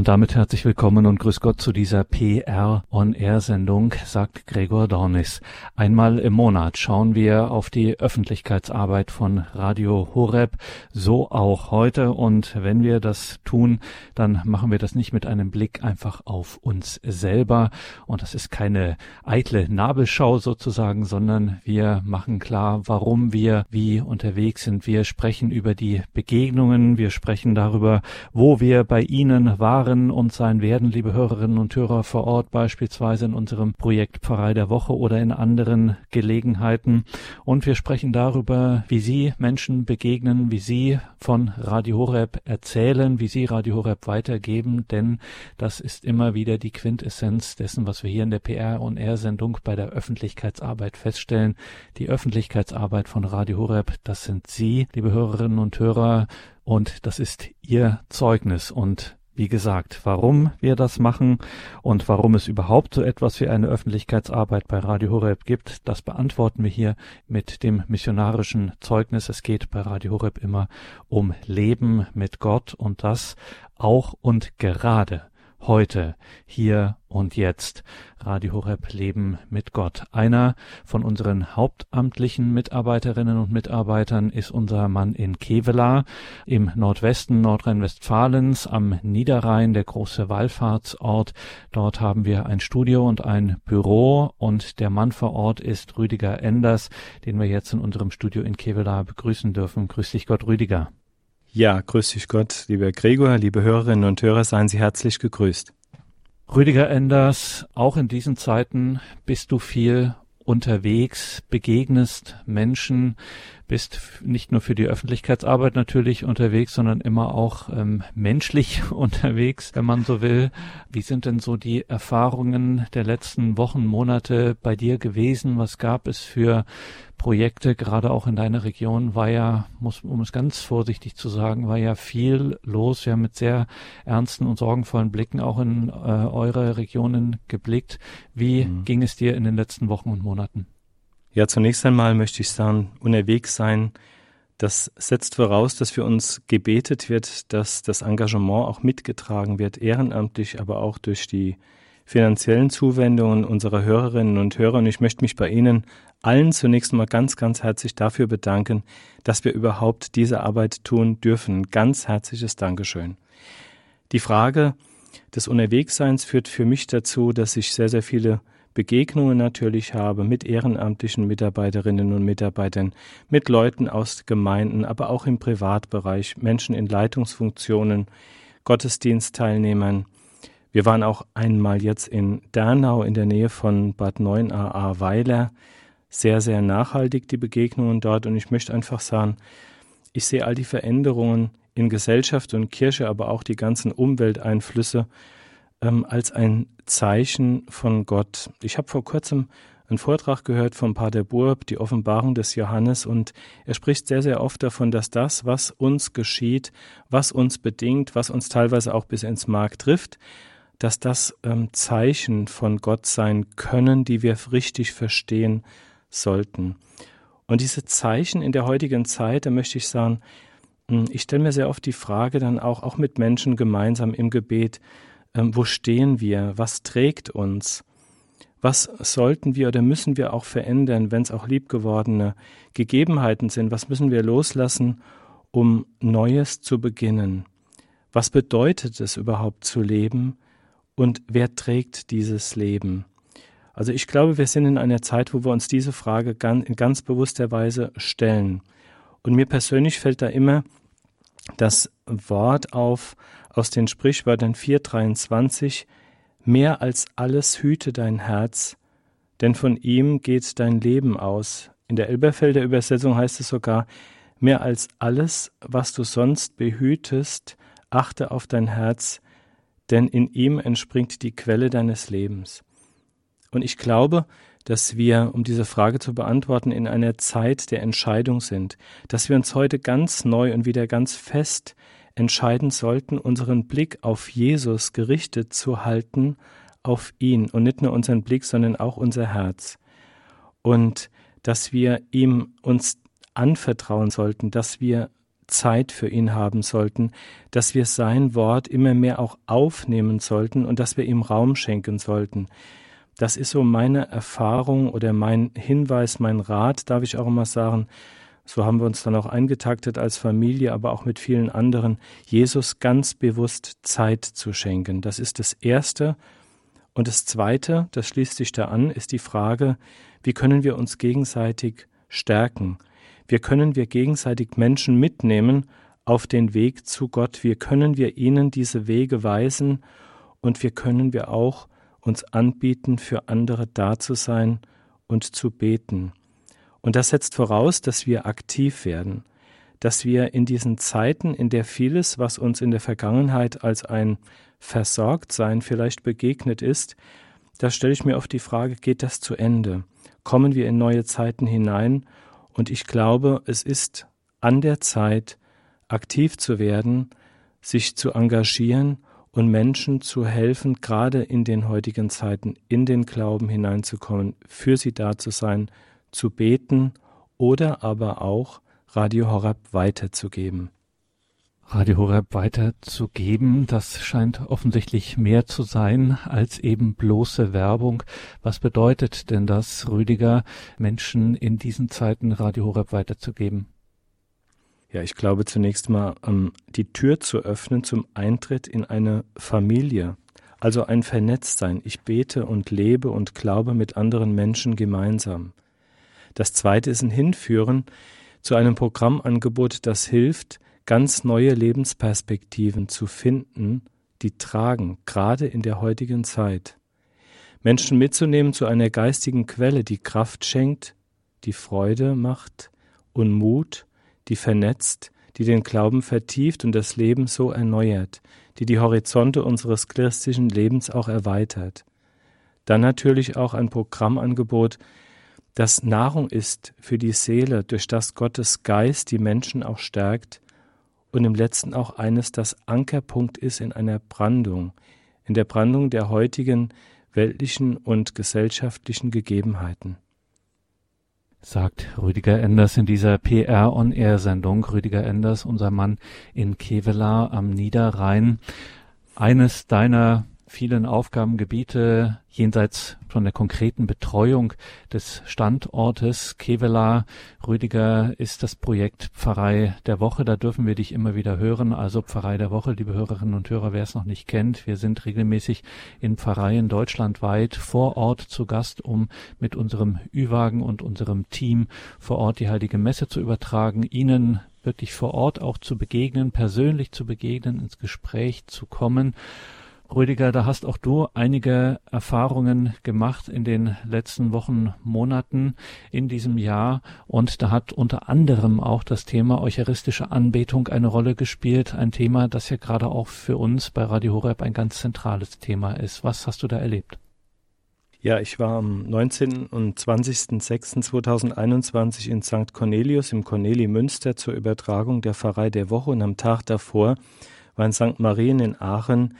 Und damit herzlich willkommen und grüß Gott zu dieser PR On Air Sendung, sagt Gregor Dornis. Einmal im Monat schauen wir auf die Öffentlichkeitsarbeit von Radio Horeb, so auch heute. Und wenn wir das tun, dann machen wir das nicht mit einem Blick einfach auf uns selber. Und das ist keine eitle Nabelschau sozusagen, sondern wir machen klar, warum wir wie unterwegs sind. Wir sprechen über die Begegnungen, wir sprechen darüber, wo wir bei Ihnen waren waren und sein werden, liebe Hörerinnen und Hörer vor Ort, beispielsweise in unserem Projekt Pfarrei der Woche oder in anderen Gelegenheiten. Und wir sprechen darüber, wie Sie Menschen begegnen, wie Sie von Radio Horeb erzählen, wie Sie Radio Horeb weitergeben, denn das ist immer wieder die Quintessenz dessen, was wir hier in der PR und R Sendung bei der Öffentlichkeitsarbeit feststellen. Die Öffentlichkeitsarbeit von Radio Horeb, das sind Sie, liebe Hörerinnen und Hörer, und das ist Ihr Zeugnis und wie gesagt, warum wir das machen und warum es überhaupt so etwas wie eine Öffentlichkeitsarbeit bei Radio Horeb gibt, das beantworten wir hier mit dem missionarischen Zeugnis. Es geht bei Radio Horeb immer um Leben mit Gott und das auch und gerade heute, hier und jetzt. Radio Horeb Leben mit Gott. Einer von unseren hauptamtlichen Mitarbeiterinnen und Mitarbeitern ist unser Mann in Kevela im Nordwesten Nordrhein-Westfalens am Niederrhein, der große Wallfahrtsort. Dort haben wir ein Studio und ein Büro und der Mann vor Ort ist Rüdiger Enders, den wir jetzt in unserem Studio in Kevela begrüßen dürfen. Grüß dich Gott, Rüdiger. Ja, grüß dich Gott, lieber Gregor, liebe Hörerinnen und Hörer, seien Sie herzlich gegrüßt. Rüdiger Enders, auch in diesen Zeiten bist du viel unterwegs, begegnest Menschen, bist nicht nur für die Öffentlichkeitsarbeit natürlich unterwegs, sondern immer auch ähm, menschlich unterwegs, wenn man so will. Wie sind denn so die Erfahrungen der letzten Wochen, Monate bei dir gewesen? Was gab es für Projekte, gerade auch in deiner Region, war ja, muss, um es ganz vorsichtig zu sagen, war ja viel los. Wir haben mit sehr ernsten und sorgenvollen Blicken auch in äh, eure Regionen geblickt. Wie mhm. ging es dir in den letzten Wochen und Monaten? Ja, zunächst einmal möchte ich sagen, unterwegs sein, das setzt voraus, dass für uns gebetet wird, dass das Engagement auch mitgetragen wird, ehrenamtlich, aber auch durch die finanziellen Zuwendungen unserer Hörerinnen und Hörer. Und ich möchte mich bei Ihnen allen zunächst mal ganz, ganz herzlich dafür bedanken, dass wir überhaupt diese Arbeit tun dürfen. Ganz herzliches Dankeschön. Die Frage des Unterwegsseins führt für mich dazu, dass ich sehr, sehr viele Begegnungen natürlich habe mit ehrenamtlichen Mitarbeiterinnen und Mitarbeitern, mit Leuten aus Gemeinden, aber auch im Privatbereich, Menschen in Leitungsfunktionen, Gottesdienstteilnehmern. Wir waren auch einmal jetzt in Dernau in der Nähe von Bad 9a Weiler sehr, sehr nachhaltig, die Begegnungen dort. Und ich möchte einfach sagen, ich sehe all die Veränderungen in Gesellschaft und Kirche, aber auch die ganzen Umwelteinflüsse ähm, als ein Zeichen von Gott. Ich habe vor kurzem einen Vortrag gehört von Pater Burb, die Offenbarung des Johannes, und er spricht sehr, sehr oft davon, dass das, was uns geschieht, was uns bedingt, was uns teilweise auch bis ins Mark trifft, dass das ähm, Zeichen von Gott sein können, die wir richtig verstehen sollten. Und diese Zeichen in der heutigen Zeit, da möchte ich sagen, hm, ich stelle mir sehr oft die Frage dann auch, auch mit Menschen gemeinsam im Gebet, ähm, wo stehen wir? Was trägt uns? Was sollten wir oder müssen wir auch verändern, wenn es auch liebgewordene Gegebenheiten sind? Was müssen wir loslassen, um Neues zu beginnen? Was bedeutet es überhaupt zu leben? Und wer trägt dieses Leben? Also ich glaube, wir sind in einer Zeit, wo wir uns diese Frage in ganz bewusster Weise stellen. Und mir persönlich fällt da immer das Wort auf aus den Sprichwörtern 423, mehr als alles hüte dein Herz, denn von ihm geht dein Leben aus. In der Elberfelder Übersetzung heißt es sogar, mehr als alles, was du sonst behütest, achte auf dein Herz, denn in ihm entspringt die Quelle deines Lebens. Und ich glaube, dass wir, um diese Frage zu beantworten, in einer Zeit der Entscheidung sind, dass wir uns heute ganz neu und wieder ganz fest entscheiden sollten, unseren Blick auf Jesus gerichtet zu halten, auf ihn und nicht nur unseren Blick, sondern auch unser Herz. Und dass wir ihm uns anvertrauen sollten, dass wir Zeit für ihn haben sollten, dass wir sein Wort immer mehr auch aufnehmen sollten und dass wir ihm Raum schenken sollten. Das ist so meine Erfahrung oder mein Hinweis, mein Rat, darf ich auch immer sagen. So haben wir uns dann auch eingetaktet als Familie, aber auch mit vielen anderen, Jesus ganz bewusst Zeit zu schenken. Das ist das Erste. Und das Zweite, das schließt sich da an, ist die Frage, wie können wir uns gegenseitig stärken? Wie können wir gegenseitig Menschen mitnehmen auf den Weg zu Gott? Wie können wir ihnen diese Wege weisen? Und wie können wir auch uns anbieten, für andere da zu sein und zu beten? Und das setzt voraus, dass wir aktiv werden, dass wir in diesen Zeiten, in der vieles, was uns in der Vergangenheit als ein Versorgtsein vielleicht begegnet ist, da stelle ich mir oft die Frage, geht das zu Ende? Kommen wir in neue Zeiten hinein? Und ich glaube, es ist an der Zeit, aktiv zu werden, sich zu engagieren und Menschen zu helfen, gerade in den heutigen Zeiten in den Glauben hineinzukommen, für sie da zu sein, zu beten oder aber auch Radio Horab weiterzugeben. Radio Horeb weiterzugeben. Das scheint offensichtlich mehr zu sein als eben bloße Werbung. Was bedeutet denn das, Rüdiger, Menschen in diesen Zeiten Radio Horeb weiterzugeben? Ja, ich glaube zunächst mal, um, die Tür zu öffnen zum Eintritt in eine Familie, also ein Vernetztsein. Ich bete und lebe und glaube mit anderen Menschen gemeinsam. Das zweite ist ein Hinführen zu einem Programmangebot, das hilft, ganz neue Lebensperspektiven zu finden, die tragen, gerade in der heutigen Zeit. Menschen mitzunehmen zu einer geistigen Quelle, die Kraft schenkt, die Freude macht und Mut, die vernetzt, die den Glauben vertieft und das Leben so erneuert, die die Horizonte unseres christlichen Lebens auch erweitert. Dann natürlich auch ein Programmangebot, das Nahrung ist für die Seele, durch das Gottes Geist die Menschen auch stärkt und im letzten auch eines, das Ankerpunkt ist in einer Brandung, in der Brandung der heutigen weltlichen und gesellschaftlichen Gegebenheiten. Sagt Rüdiger Enders in dieser PR-on-Air-Sendung. Rüdiger Enders, unser Mann in Kevela am Niederrhein. Eines deiner vielen Aufgabengebiete jenseits von der konkreten Betreuung des Standortes Kevela. Rüdiger ist das Projekt Pfarrei der Woche. Da dürfen wir dich immer wieder hören. Also Pfarrei der Woche, liebe Hörerinnen und Hörer, wer es noch nicht kennt. Wir sind regelmäßig in Pfarreien deutschlandweit vor Ort zu Gast, um mit unserem Ü-Wagen und unserem Team vor Ort die Heilige Messe zu übertragen, Ihnen wirklich vor Ort auch zu begegnen, persönlich zu begegnen, ins Gespräch zu kommen. Rüdiger, da hast auch du einige Erfahrungen gemacht in den letzten Wochen, Monaten in diesem Jahr und da hat unter anderem auch das Thema eucharistische Anbetung eine Rolle gespielt, ein Thema, das ja gerade auch für uns bei Radio Horeb ein ganz zentrales Thema ist. Was hast du da erlebt? Ja, ich war am 19. und 20.06.2021 in St. Cornelius im Corneli Münster zur Übertragung der Pfarrei der Woche und am Tag davor war in St. Marien in Aachen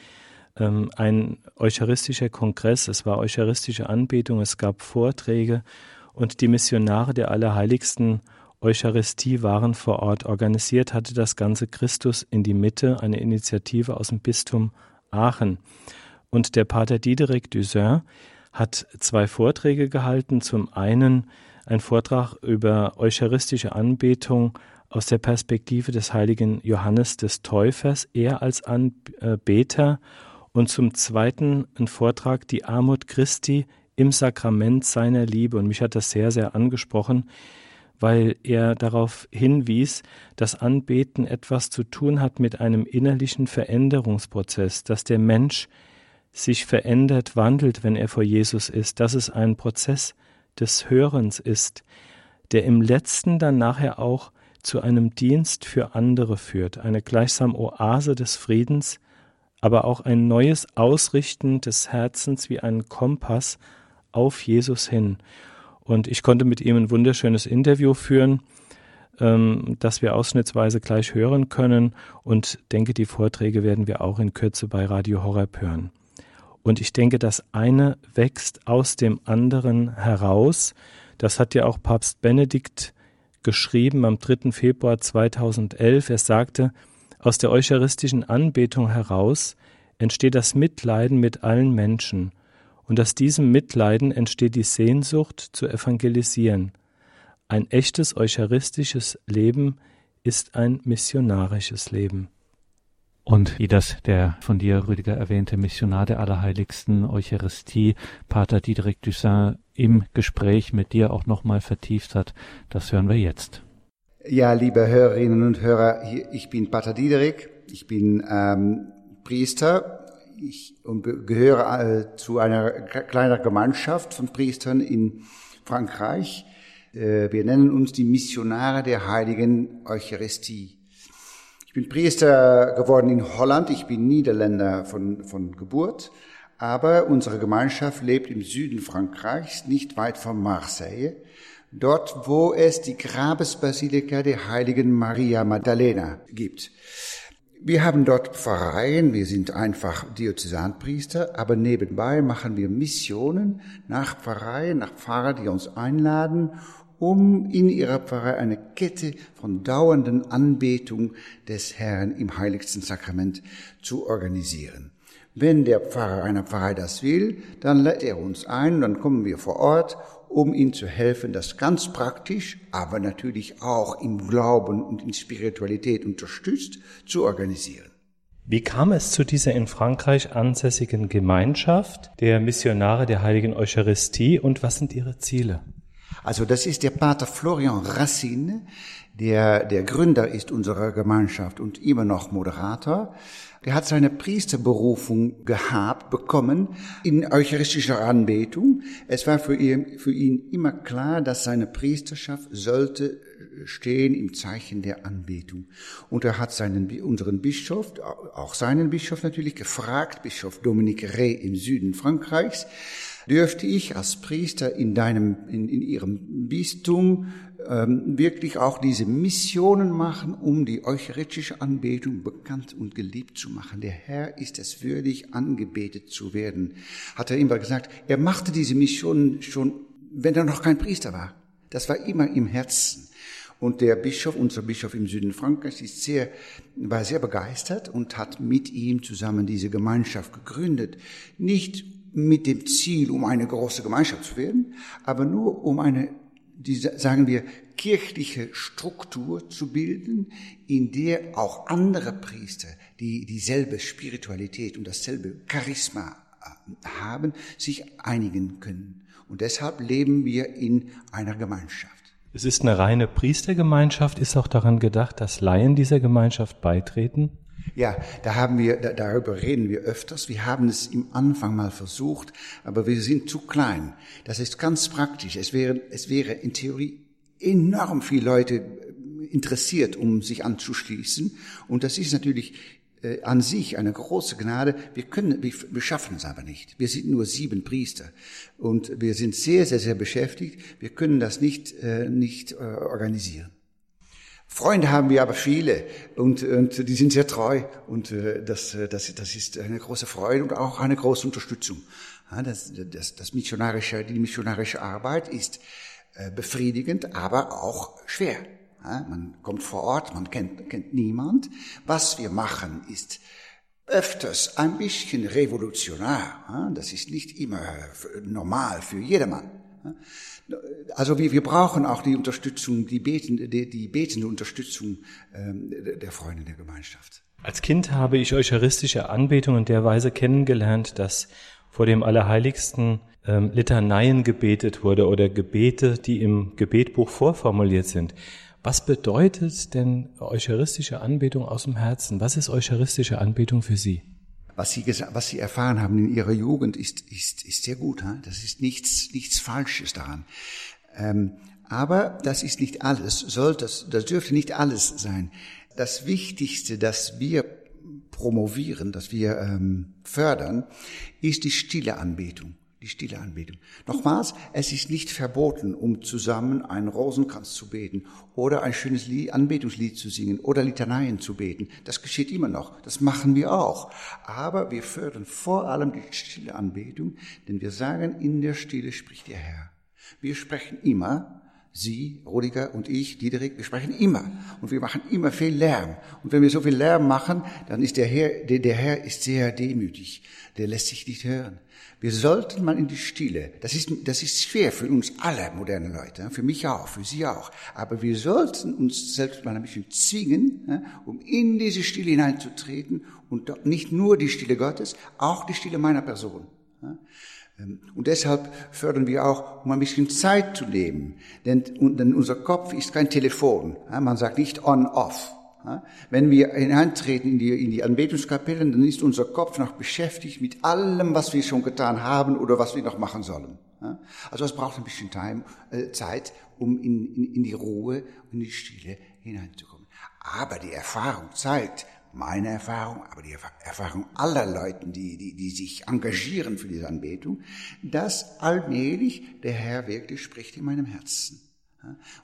ähm, ein eucharistischer Kongress, es war eucharistische Anbetung, es gab Vorträge und die Missionare der Allerheiligsten Eucharistie waren vor Ort. Organisiert hatte das Ganze Christus in die Mitte, eine Initiative aus dem Bistum Aachen. Und der Pater Diederik Dusin hat zwei Vorträge gehalten. Zum einen ein Vortrag über eucharistische Anbetung aus der Perspektive des heiligen Johannes des Täufers, er als Anbeter und zum Zweiten ein Vortrag Die Armut Christi im Sakrament seiner Liebe. Und mich hat das sehr, sehr angesprochen, weil er darauf hinwies, dass Anbeten etwas zu tun hat mit einem innerlichen Veränderungsprozess, dass der Mensch sich verändert, wandelt, wenn er vor Jesus ist, dass es ein Prozess des Hörens ist, der im letzten dann nachher auch zu einem Dienst für andere führt, eine gleichsam Oase des Friedens, aber auch ein neues Ausrichten des Herzens wie ein Kompass auf Jesus hin. Und ich konnte mit ihm ein wunderschönes Interview führen, ähm, das wir ausschnittsweise gleich hören können und denke, die Vorträge werden wir auch in Kürze bei Radio Horeb hören. Und ich denke, das eine wächst aus dem anderen heraus. Das hat ja auch Papst Benedikt geschrieben am 3. Februar 2011. Er sagte, aus der eucharistischen Anbetung heraus entsteht das Mitleiden mit allen Menschen, und aus diesem Mitleiden entsteht die Sehnsucht zu evangelisieren. Ein echtes eucharistisches Leben ist ein missionarisches Leben. Und wie das der von dir, Rüdiger, erwähnte Missionar der Allerheiligsten Eucharistie, Pater Diederik Dussin, im Gespräch mit dir auch nochmal vertieft hat, das hören wir jetzt. Ja, liebe Hörerinnen und Hörer, ich bin Pater Diederik, ich bin ähm, Priester ich, und gehöre äh, zu einer kleiner Gemeinschaft von Priestern in Frankreich. Äh, wir nennen uns die Missionare der Heiligen Eucharistie. Ich bin Priester geworden in Holland. Ich bin Niederländer von, von Geburt. Aber unsere Gemeinschaft lebt im Süden Frankreichs, nicht weit von Marseille. Dort, wo es die Grabesbasilika der heiligen Maria Maddalena gibt. Wir haben dort Pfarreien, wir sind einfach Diözesanpriester, aber nebenbei machen wir Missionen nach Pfarreien, nach Pfarrer, die uns einladen um in ihrer Pfarrei eine Kette von dauernden Anbetung des Herrn im heiligsten Sakrament zu organisieren. Wenn der Pfarrer einer Pfarrei das will, dann lädt er uns ein, dann kommen wir vor Ort, um ihm zu helfen, das ganz praktisch, aber natürlich auch im Glauben und in Spiritualität unterstützt, zu organisieren. Wie kam es zu dieser in Frankreich ansässigen Gemeinschaft der Missionare der Heiligen Eucharistie und was sind ihre Ziele? Also das ist der Pater Florian Racine, der der Gründer ist unserer Gemeinschaft und immer noch Moderator. Der hat seine Priesterberufung gehabt, bekommen in eucharistischer Anbetung. Es war für ihn, für ihn immer klar, dass seine Priesterschaft sollte stehen im Zeichen der Anbetung. Und er hat seinen, unseren Bischof, auch seinen Bischof natürlich gefragt, Bischof Dominique Rey im Süden Frankreichs, dürfte ich als Priester in deinem, in, in ihrem Bistum ähm, wirklich auch diese Missionen machen, um die eucharistische Anbetung bekannt und geliebt zu machen. Der Herr ist es würdig, angebetet zu werden, hat er immer gesagt. Er machte diese Missionen schon, wenn er noch kein Priester war. Das war immer im Herzen. Und der Bischof, unser Bischof im Süden Frankreichs, ist sehr, war sehr begeistert und hat mit ihm zusammen diese Gemeinschaft gegründet. Nicht mit dem Ziel, um eine große Gemeinschaft zu werden, aber nur um eine, die, sagen wir, kirchliche Struktur zu bilden, in der auch andere Priester, die dieselbe Spiritualität und dasselbe Charisma äh, haben, sich einigen können. Und deshalb leben wir in einer Gemeinschaft. Es ist eine reine Priestergemeinschaft. Ist auch daran gedacht, dass Laien dieser Gemeinschaft beitreten? Ja, da haben wir, da, darüber reden wir öfters. Wir haben es im Anfang mal versucht, aber wir sind zu klein. Das ist ganz praktisch. Es wäre, es wäre in Theorie enorm viele Leute interessiert, um sich anzuschließen. Und das ist natürlich äh, an sich eine große Gnade. Wir können, wir, wir schaffen es aber nicht. Wir sind nur sieben Priester und wir sind sehr, sehr, sehr beschäftigt. Wir können das nicht, äh, nicht äh, organisieren. Freunde haben wir aber viele und, und die sind sehr treu und äh, das, äh, das, das ist eine große Freude und auch eine große Unterstützung. Ja, das, das, das missionarische, die missionarische Arbeit ist äh, befriedigend, aber auch schwer. Man kommt vor Ort, man kennt, kennt niemand. Was wir machen ist öfters ein bisschen revolutionär. Das ist nicht immer normal für jedermann. Also wir, wir brauchen auch die Unterstützung, die, betende, die, die betende Unterstützung ähm, der Freunde der Gemeinschaft. Als Kind habe ich eucharistische Anbetung in der Weise kennengelernt, dass vor dem Allerheiligsten ähm, Litaneien gebetet wurde oder Gebete, die im Gebetbuch vorformuliert sind. Was bedeutet denn eucharistische Anbetung aus dem Herzen? Was ist eucharistische Anbetung für Sie? was sie, was sie erfahren haben in ihrer Jugend, ist, ist, ist sehr gut. Das ist nichts, nichts Falsches daran. Ähm, aber das ist nicht alles, soll das, das dürfte nicht alles sein. Das Wichtigste, das wir promovieren, das wir ähm, fördern, ist die stille Anbetung die stille Anbetung. Nochmals, es ist nicht verboten, um zusammen einen Rosenkranz zu beten oder ein schönes Lied, Anbetungslied zu singen oder Litaneien zu beten. Das geschieht immer noch. Das machen wir auch. Aber wir fördern vor allem die stille Anbetung, denn wir sagen, in der Stille spricht der Herr. Wir sprechen immer, Sie, Rudiger und ich, Diederik, wir sprechen immer und wir machen immer viel Lärm. Und wenn wir so viel Lärm machen, dann ist der Herr, der, der Herr ist sehr demütig. Der lässt sich nicht hören. Wir sollten mal in die Stille. Das ist, das ist schwer für uns alle moderne Leute, für mich auch, für Sie auch. Aber wir sollten uns selbst mal ein bisschen zwingen, um in diese Stille hineinzutreten und nicht nur die Stille Gottes, auch die Stille meiner Person. Ähm, und deshalb fördern wir auch, um ein bisschen Zeit zu. Denn, denn unser Kopf ist kein Telefon. Man sagt nicht on-off. Wenn wir hineintreten in die, in die Anbetungskapellen, dann ist unser Kopf noch beschäftigt mit allem, was wir schon getan haben oder was wir noch machen sollen. Also es braucht ein bisschen Time, äh, Zeit, um in, in, in die Ruhe und in die Stille hineinzukommen. Aber die Erfahrung zeigt, meine Erfahrung, aber die Erfahrung aller Leuten, die, die, die sich engagieren für diese Anbetung, dass allmählich der Herr wirklich spricht in meinem Herzen.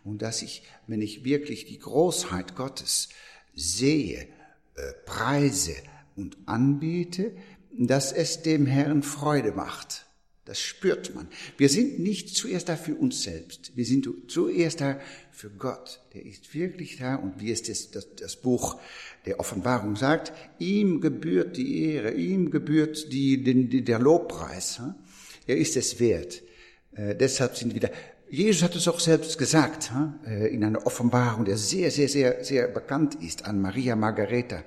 Und dass ich, wenn ich wirklich die Großheit Gottes sehe, äh, preise und anbete, dass es dem Herrn Freude macht. Das spürt man. Wir sind nicht zuerst da für uns selbst. Wir sind zuerst da für Gott. Der ist wirklich da und wie es das, das, das Buch der Offenbarung sagt, ihm gebührt die Ehre, ihm gebührt die, die, der Lobpreis. Er ist es wert. Äh, deshalb sind wir da. Jesus hat es auch selbst gesagt, äh, in einer Offenbarung, der sehr, sehr, sehr, sehr bekannt ist an Maria Margareta,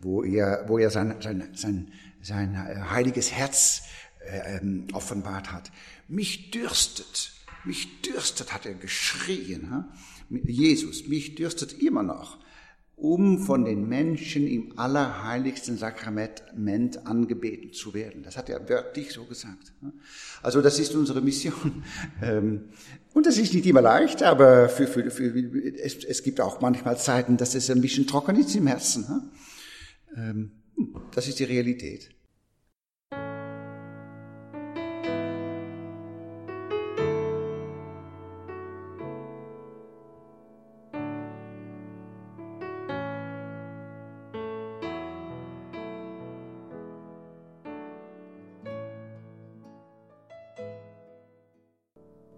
wo er, wo er sein, sein, sein, sein äh, heiliges Herz äh, ähm, offenbart hat. Mich dürstet, mich dürstet, hat er geschrien. Jesus, mich dürstet immer noch, um von den Menschen im allerheiligsten Sakrament angebeten zu werden. Das hat er wörtlich so gesagt. Also das ist unsere Mission. Ähm, und das ist nicht immer leicht, aber für, für, für, es, es gibt auch manchmal Zeiten, dass es ein bisschen trocken ist im Herzen. Ähm, das ist die Realität.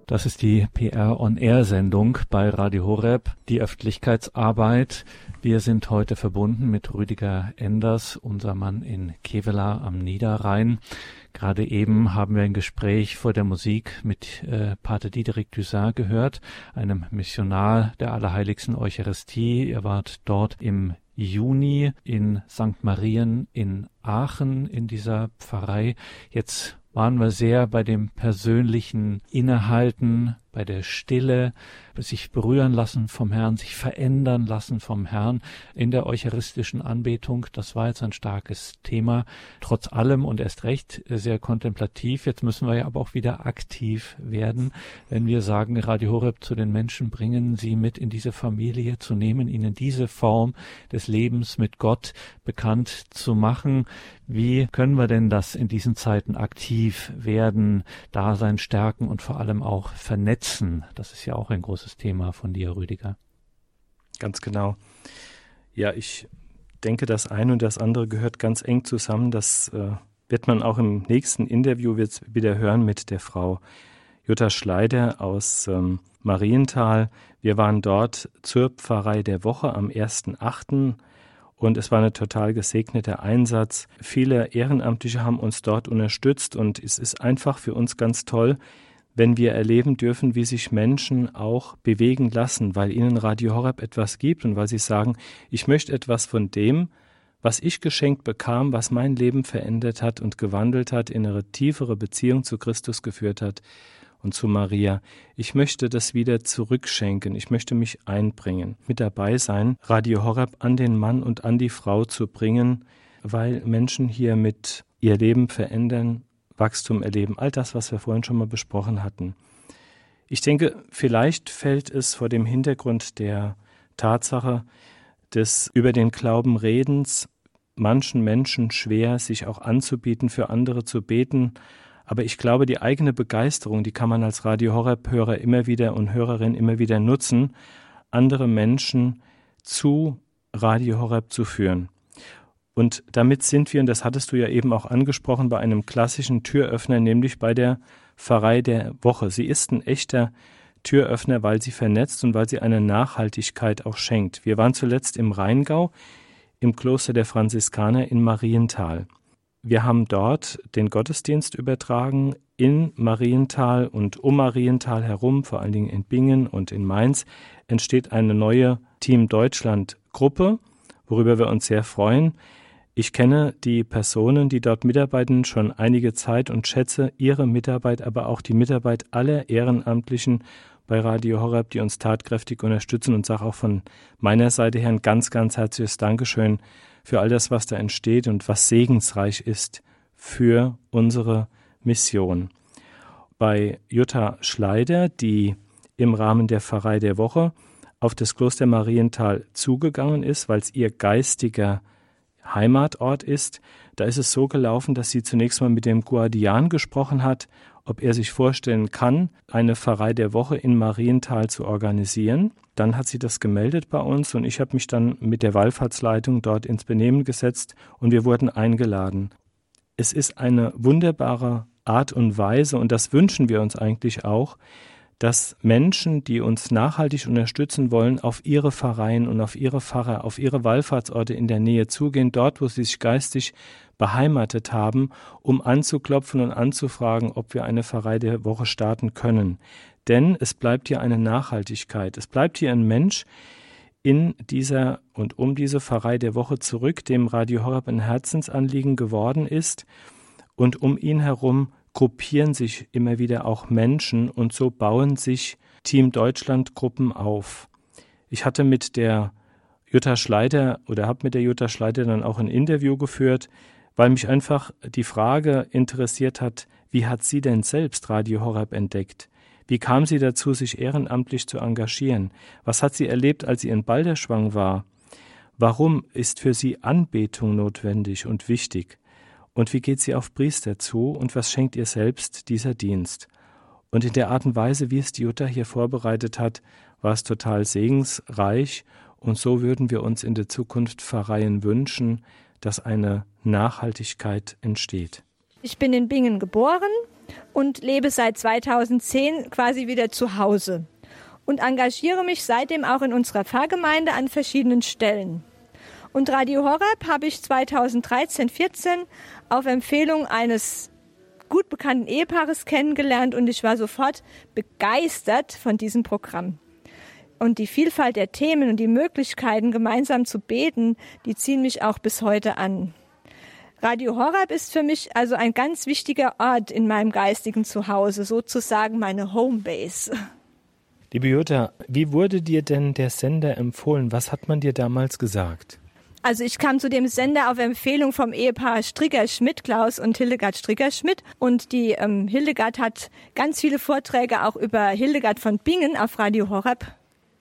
Das ist die PR On Air Sendung bei Radio Horeb, die Öffentlichkeitsarbeit. Wir sind heute verbunden mit Rüdiger Enders, unser Mann in Kevela am Niederrhein. Gerade eben haben wir ein Gespräch vor der Musik mit äh, Pater Diederik Dussard gehört, einem Missionar der Allerheiligsten Eucharistie. Ihr wart dort im Juni in St. Marien in Aachen in dieser Pfarrei. Jetzt waren wir sehr bei dem persönlichen Innehalten, bei der Stille, sich berühren lassen vom Herrn, sich verändern lassen vom Herrn in der eucharistischen Anbetung. Das war jetzt ein starkes Thema. Trotz allem und erst recht sehr kontemplativ. Jetzt müssen wir ja aber auch wieder aktiv werden, wenn wir sagen, Radio Horeb zu den Menschen bringen, sie mit in diese Familie zu nehmen, ihnen diese Form des Lebens mit Gott bekannt zu machen. Wie können wir denn das in diesen Zeiten aktiv werden, Dasein stärken und vor allem auch vernetzen? Das ist ja auch ein großes Thema von dir, Rüdiger. Ganz genau. Ja, ich denke, das eine und das andere gehört ganz eng zusammen. Das äh, wird man auch im nächsten Interview wieder hören mit der Frau Jutta Schleider aus ähm, Marienthal. Wir waren dort zur Pfarrei der Woche am 1.8 und es war ein total gesegneter Einsatz. Viele Ehrenamtliche haben uns dort unterstützt und es ist einfach für uns ganz toll, wenn wir erleben dürfen, wie sich Menschen auch bewegen lassen, weil ihnen Radio Horeb etwas gibt und weil sie sagen, ich möchte etwas von dem, was ich geschenkt bekam, was mein Leben verändert hat und gewandelt hat, in eine tiefere Beziehung zu Christus geführt hat, und zu Maria. Ich möchte das wieder zurückschenken. Ich möchte mich einbringen, mit dabei sein, Radio Horeb an den Mann und an die Frau zu bringen, weil Menschen hier mit ihr Leben verändern, Wachstum erleben, all das, was wir vorhin schon mal besprochen hatten. Ich denke, vielleicht fällt es vor dem Hintergrund der Tatsache des über den Glauben Redens manchen Menschen schwer, sich auch anzubieten, für andere zu beten, aber ich glaube, die eigene Begeisterung, die kann man als Radio Horeb-Hörer immer wieder und Hörerin immer wieder nutzen, andere Menschen zu Radio Horeb zu führen. Und damit sind wir, und das hattest du ja eben auch angesprochen, bei einem klassischen Türöffner, nämlich bei der Pfarrei der Woche. Sie ist ein echter Türöffner, weil sie vernetzt und weil sie eine Nachhaltigkeit auch schenkt. Wir waren zuletzt im Rheingau im Kloster der Franziskaner in Marienthal. Wir haben dort den Gottesdienst übertragen in Marienthal und um Marienthal herum, vor allen Dingen in Bingen und in Mainz, entsteht eine neue Team Deutschland Gruppe, worüber wir uns sehr freuen. Ich kenne die Personen, die dort mitarbeiten, schon einige Zeit und schätze ihre Mitarbeit, aber auch die Mitarbeit aller Ehrenamtlichen bei Radio Horeb, die uns tatkräftig unterstützen und sage auch von meiner Seite her ein ganz, ganz herzliches Dankeschön für all das, was da entsteht und was segensreich ist für unsere Mission. Bei Jutta Schleider, die im Rahmen der Pfarrei der Woche auf das Kloster Marienthal zugegangen ist, weil es ihr geistiger Heimatort ist, da ist es so gelaufen, dass sie zunächst mal mit dem Guardian gesprochen hat, ob er sich vorstellen kann, eine Pfarrei der Woche in Marienthal zu organisieren. Dann hat sie das gemeldet bei uns und ich habe mich dann mit der Wallfahrtsleitung dort ins Benehmen gesetzt und wir wurden eingeladen. Es ist eine wunderbare Art und Weise und das wünschen wir uns eigentlich auch, dass Menschen, die uns nachhaltig unterstützen wollen, auf ihre Pfarreien und auf ihre Pfarrer, auf ihre Wallfahrtsorte in der Nähe zugehen, dort, wo sie sich geistig beheimatet haben, um anzuklopfen und anzufragen, ob wir eine Pfarrei der Woche starten können. Denn es bleibt hier eine Nachhaltigkeit. Es bleibt hier ein Mensch in dieser und um diese Pfarrei der Woche zurück, dem Radio Horeb ein Herzensanliegen geworden ist und um ihn herum gruppieren sich immer wieder auch Menschen und so bauen sich Team Deutschland Gruppen auf. Ich hatte mit der Jutta Schleider oder habe mit der Jutta Schleider dann auch ein Interview geführt, weil mich einfach die Frage interessiert hat, wie hat sie denn selbst Radio Horeb entdeckt? Wie kam sie dazu, sich ehrenamtlich zu engagieren? Was hat sie erlebt, als sie in Balderschwang war? Warum ist für sie Anbetung notwendig und wichtig? Und wie geht sie auf Priester zu und was schenkt ihr selbst dieser Dienst? Und in der Art und Weise, wie es die Jutta hier vorbereitet hat, war es total segensreich und so würden wir uns in der Zukunft Pfarreien wünschen, dass eine Nachhaltigkeit entsteht. Ich bin in Bingen geboren und lebe seit 2010 quasi wieder zu Hause und engagiere mich seitdem auch in unserer Pfarrgemeinde an verschiedenen Stellen. Und Radio Horeb habe ich 2013, 14 auf Empfehlung eines gut bekannten Ehepaares kennengelernt und ich war sofort begeistert von diesem Programm. Und die Vielfalt der Themen und die Möglichkeiten, gemeinsam zu beten, die ziehen mich auch bis heute an. Radio Horab ist für mich also ein ganz wichtiger Ort in meinem geistigen Zuhause, sozusagen meine Homebase. Liebe Jutta, wie wurde dir denn der Sender empfohlen? Was hat man dir damals gesagt? Also ich kam zu dem Sender auf Empfehlung vom Ehepaar Stricker-Schmidt, Klaus und Hildegard Stricker-Schmidt. Und die ähm, Hildegard hat ganz viele Vorträge auch über Hildegard von Bingen auf Radio Horeb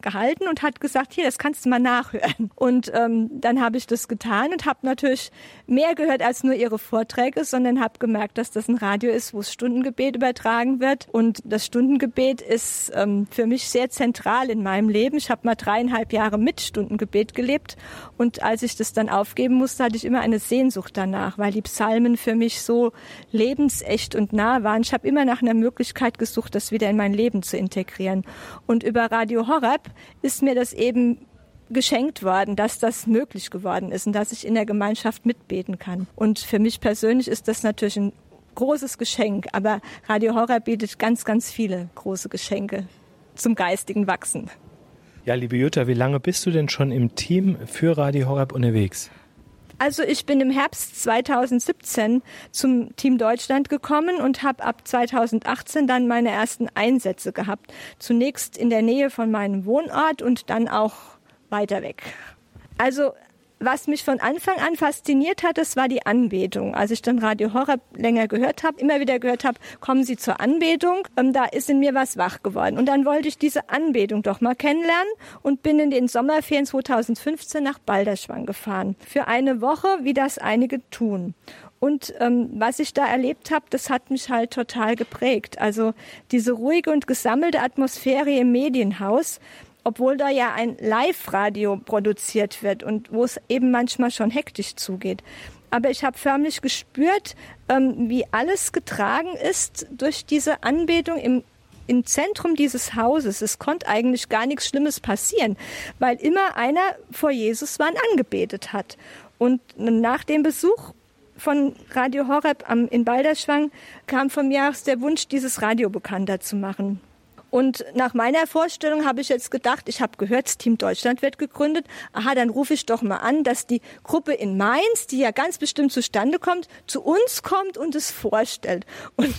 gehalten und hat gesagt, hier, das kannst du mal nachhören. Und ähm, dann habe ich das getan und habe natürlich mehr gehört als nur ihre Vorträge, sondern habe gemerkt, dass das ein Radio ist, wo das Stundengebet übertragen wird. Und das Stundengebet ist ähm, für mich sehr zentral in meinem Leben. Ich habe mal dreieinhalb Jahre mit Stundengebet gelebt und als ich das dann aufgeben musste, hatte ich immer eine Sehnsucht danach, weil die Psalmen für mich so lebensecht und nah waren. Ich habe immer nach einer Möglichkeit gesucht, das wieder in mein Leben zu integrieren. Und über Radio Horeb ist mir das eben geschenkt worden, dass das möglich geworden ist und dass ich in der Gemeinschaft mitbeten kann. Und für mich persönlich ist das natürlich ein großes Geschenk, aber Radio Horror bietet ganz, ganz viele große Geschenke zum geistigen Wachsen. Ja, liebe Jutta, wie lange bist du denn schon im Team für Radio Horeb unterwegs? Also ich bin im Herbst 2017 zum Team Deutschland gekommen und habe ab 2018 dann meine ersten Einsätze gehabt. Zunächst in der Nähe von meinem Wohnort und dann auch weiter weg. Also was mich von Anfang an fasziniert hat, das war die Anbetung. Als ich dann Radio Horror länger gehört habe, immer wieder gehört habe, kommen Sie zur Anbetung, ähm, da ist in mir was wach geworden. Und dann wollte ich diese Anbetung doch mal kennenlernen und bin in den Sommerferien 2015 nach Balderschwang gefahren. Für eine Woche, wie das einige tun. Und ähm, was ich da erlebt habe, das hat mich halt total geprägt. Also diese ruhige und gesammelte Atmosphäre im Medienhaus, obwohl da ja ein Live-Radio produziert wird und wo es eben manchmal schon hektisch zugeht. Aber ich habe förmlich gespürt, ähm, wie alles getragen ist durch diese Anbetung im im Zentrum dieses Hauses. Es konnte eigentlich gar nichts Schlimmes passieren, weil immer einer vor Jesus war und angebetet hat. Und nach dem Besuch von Radio Horeb am, in Balderschwang kam von mir aus der Wunsch, dieses Radio bekannter zu machen. Und nach meiner Vorstellung habe ich jetzt gedacht, ich habe gehört, Team Deutschland wird gegründet. Aha, dann rufe ich doch mal an, dass die Gruppe in Mainz, die ja ganz bestimmt zustande kommt, zu uns kommt und es vorstellt. Und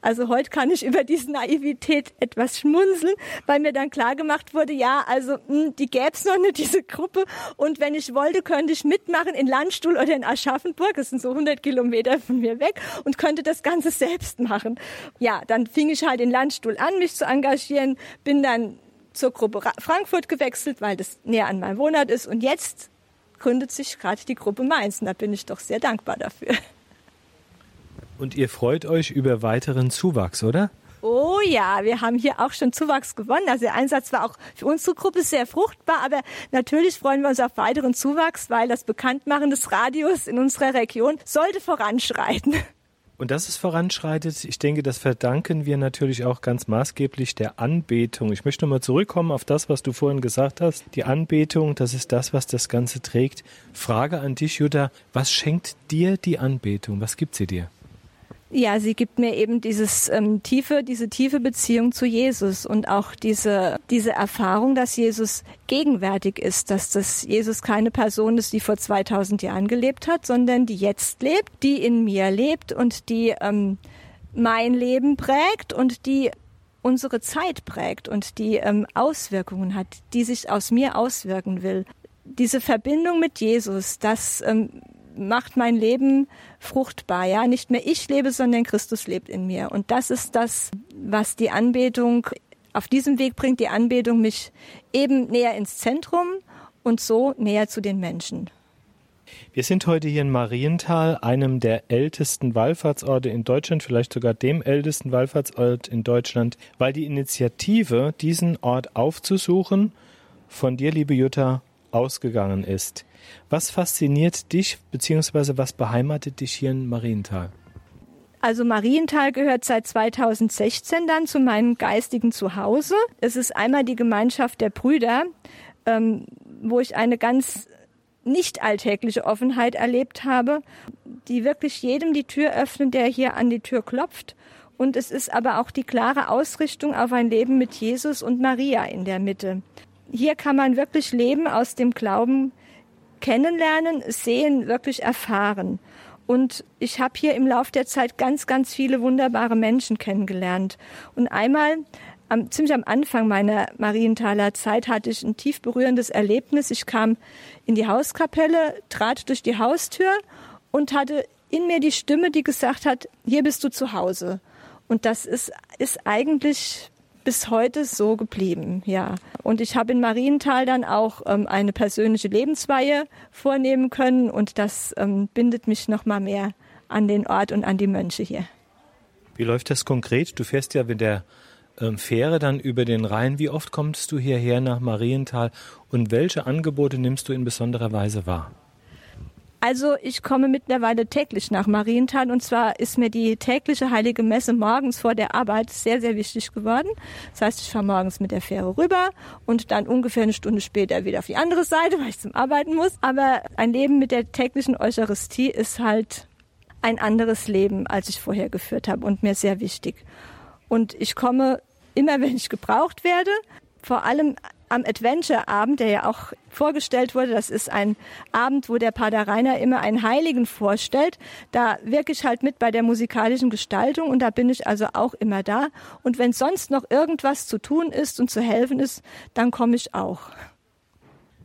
also heute kann ich über diese Naivität etwas schmunzeln, weil mir dann klar gemacht wurde, ja, also mh, hm, die gäb's noch nicht, diese Gruppe. Und wenn ich wollte, könnte ich mitmachen in Landstuhl oder in Aschaffenburg, das sind so 100 Kilometer von mir weg, und könnte das Ganze selbst machen. Ja, dann fing ich halt in Landstuhl an, mich zu engagieren, bin dann zur Gruppe Frankfurt gewechselt, weil das näher an meinem Wohnort ist. Und jetzt gründet sich gerade die Gruppe Mainz. Und da bin ich doch sehr dankbar dafür. Und ihr freut euch über weiteren Zuwachs, oder? Oh ja, wir haben hier auch schon Zuwachs gewonnen. Also der Einsatz war auch für unsere Gruppe sehr fruchtbar, aber natürlich freuen wir uns auf weiteren Zuwachs, weil das Bekanntmachen des Radios in unserer Region sollte voranschreiten. Und dass es voranschreitet, ich denke, das verdanken wir natürlich auch ganz maßgeblich der Anbetung. Ich möchte nochmal zurückkommen auf das, was du vorhin gesagt hast. Die Anbetung, das ist das, was das Ganze trägt. Frage an dich, Jutta, was schenkt dir die Anbetung? Was gibt sie dir? Ja, sie gibt mir eben dieses ähm, tiefe, diese tiefe Beziehung zu Jesus und auch diese diese Erfahrung, dass Jesus gegenwärtig ist, dass das Jesus keine Person ist, die vor 2000 Jahren gelebt hat, sondern die jetzt lebt, die in mir lebt und die ähm, mein Leben prägt und die unsere Zeit prägt und die ähm, Auswirkungen hat, die sich aus mir auswirken will. Diese Verbindung mit Jesus, das ähm, macht mein Leben fruchtbar. Ja, nicht mehr ich lebe, sondern Christus lebt in mir. Und das ist das, was die Anbetung auf diesem Weg bringt. Die Anbetung mich eben näher ins Zentrum und so näher zu den Menschen. Wir sind heute hier in Marienthal, einem der ältesten Wallfahrtsorte in Deutschland, vielleicht sogar dem ältesten Wallfahrtsort in Deutschland, weil die Initiative, diesen Ort aufzusuchen, von dir, liebe Jutta, ausgegangen ist. Was fasziniert dich bzw. was beheimatet dich hier in Marienthal? Also Marienthal gehört seit 2016 dann zu meinem geistigen Zuhause. Es ist einmal die Gemeinschaft der Brüder, ähm, wo ich eine ganz nicht alltägliche Offenheit erlebt habe, die wirklich jedem die Tür öffnen, der hier an die Tür klopft. Und es ist aber auch die klare Ausrichtung auf ein Leben mit Jesus und Maria in der Mitte. Hier kann man wirklich Leben aus dem Glauben kennenlernen, sehen, wirklich erfahren. Und ich habe hier im Laufe der Zeit ganz, ganz viele wunderbare Menschen kennengelernt. Und einmal, am, ziemlich am Anfang meiner Marienthaler Zeit, hatte ich ein tief berührendes Erlebnis. Ich kam in die Hauskapelle, trat durch die Haustür und hatte in mir die Stimme, die gesagt hat, hier bist du zu Hause. Und das ist, ist eigentlich bis heute so geblieben, ja. Und ich habe in Marienthal dann auch ähm, eine persönliche Lebensweihe vornehmen können und das ähm, bindet mich noch mal mehr an den Ort und an die Mönche hier. Wie läuft das konkret? Du fährst ja mit der ähm, Fähre dann über den Rhein. Wie oft kommst du hierher nach Marienthal und welche Angebote nimmst du in besonderer Weise wahr? Also ich komme mittlerweile täglich nach Marienthal und zwar ist mir die tägliche heilige Messe morgens vor der Arbeit sehr, sehr wichtig geworden. Das heißt, ich fahre morgens mit der Fähre rüber und dann ungefähr eine Stunde später wieder auf die andere Seite, weil ich zum Arbeiten muss. Aber ein Leben mit der täglichen Eucharistie ist halt ein anderes Leben, als ich vorher geführt habe und mir sehr wichtig. Und ich komme immer, wenn ich gebraucht werde, vor allem am Adventure-Abend, der ja auch vorgestellt wurde, das ist ein Abend, wo der Pater Rainer immer einen Heiligen vorstellt. Da wirke ich halt mit bei der musikalischen Gestaltung und da bin ich also auch immer da. Und wenn sonst noch irgendwas zu tun ist und zu helfen ist, dann komme ich auch.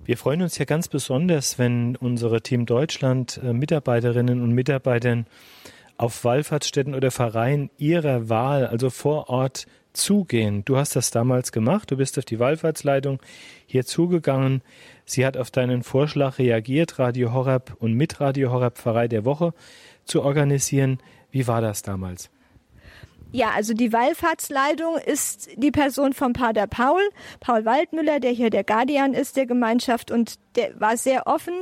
Wir freuen uns ja ganz besonders, wenn unsere Team Deutschland äh, Mitarbeiterinnen und Mitarbeitern auf Wallfahrtsstätten oder Vereinen ihrer Wahl, also vor Ort zugehen. Du hast das damals gemacht, du bist auf die Wallfahrtsleitung hier zugegangen. Sie hat auf deinen Vorschlag reagiert, Radio Horeb und mit Radio Horeb Pfarrei der Woche zu organisieren. Wie war das damals? Ja, also die Wallfahrtsleitung ist die Person von Pater Paul, Paul Waldmüller, der hier der Guardian ist der Gemeinschaft und der war sehr offen,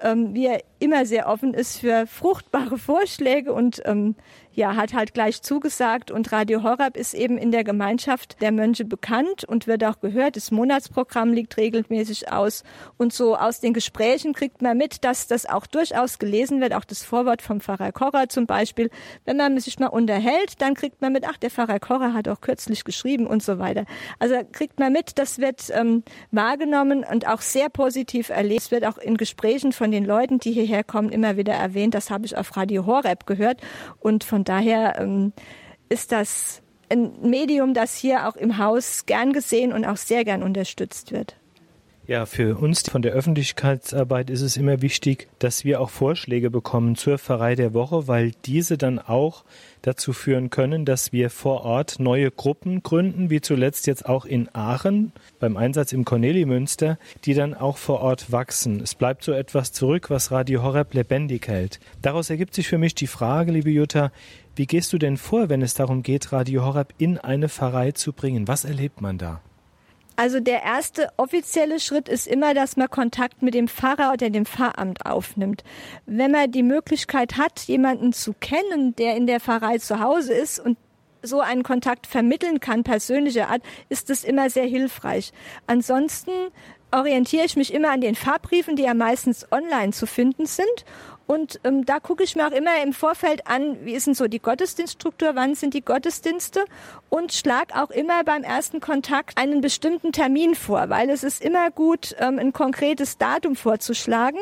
ähm, wie er immer sehr offen ist für fruchtbare Vorschläge und ähm, ja, hat halt gleich zugesagt und Radio Horab ist eben in der Gemeinschaft der Mönche bekannt und wird auch gehört. Das Monatsprogramm liegt regelmäßig aus und so aus den Gesprächen kriegt man mit, dass das auch durchaus gelesen wird, auch das Vorwort vom Pfarrer Korrer zum Beispiel. Wenn man sich mal unterhält, dann kriegt man mit, ach, der Pfarrer Korrer hat auch kürzlich geschrieben und so weiter. Also kriegt man mit, das wird ähm, wahrgenommen und auch sehr positiv erlebt. Es wird auch in Gesprächen von den Leuten, die hierher kommen, immer wieder erwähnt. Das habe ich auf Radio Horeb gehört und von daher ähm, ist das ein Medium, das hier auch im Haus gern gesehen und auch sehr gern unterstützt wird. Ja, für uns von der Öffentlichkeitsarbeit ist es immer wichtig, dass wir auch Vorschläge bekommen zur Pfarrei der Woche, weil diese dann auch dazu führen können, dass wir vor Ort neue Gruppen gründen, wie zuletzt jetzt auch in Aachen beim Einsatz im Cornelimünster, die dann auch vor Ort wachsen. Es bleibt so etwas zurück, was Radio Horeb lebendig hält. Daraus ergibt sich für mich die Frage, liebe Jutta, wie gehst du denn vor, wenn es darum geht, Radio Horeb in eine Pfarrei zu bringen? Was erlebt man da? Also der erste offizielle Schritt ist immer, dass man Kontakt mit dem Pfarrer oder dem Pfarramt aufnimmt. Wenn man die Möglichkeit hat, jemanden zu kennen, der in der Pfarrei zu Hause ist und so einen Kontakt vermitteln kann, persönlicher Art, ist es immer sehr hilfreich. Ansonsten orientiere ich mich immer an den Fahrbriefen, die ja meistens online zu finden sind und ähm, da gucke ich mir auch immer im Vorfeld an, wie ist denn so die Gottesdienststruktur, wann sind die Gottesdienste? Und schlag auch immer beim ersten Kontakt einen bestimmten Termin vor, weil es ist immer gut, ähm, ein konkretes Datum vorzuschlagen,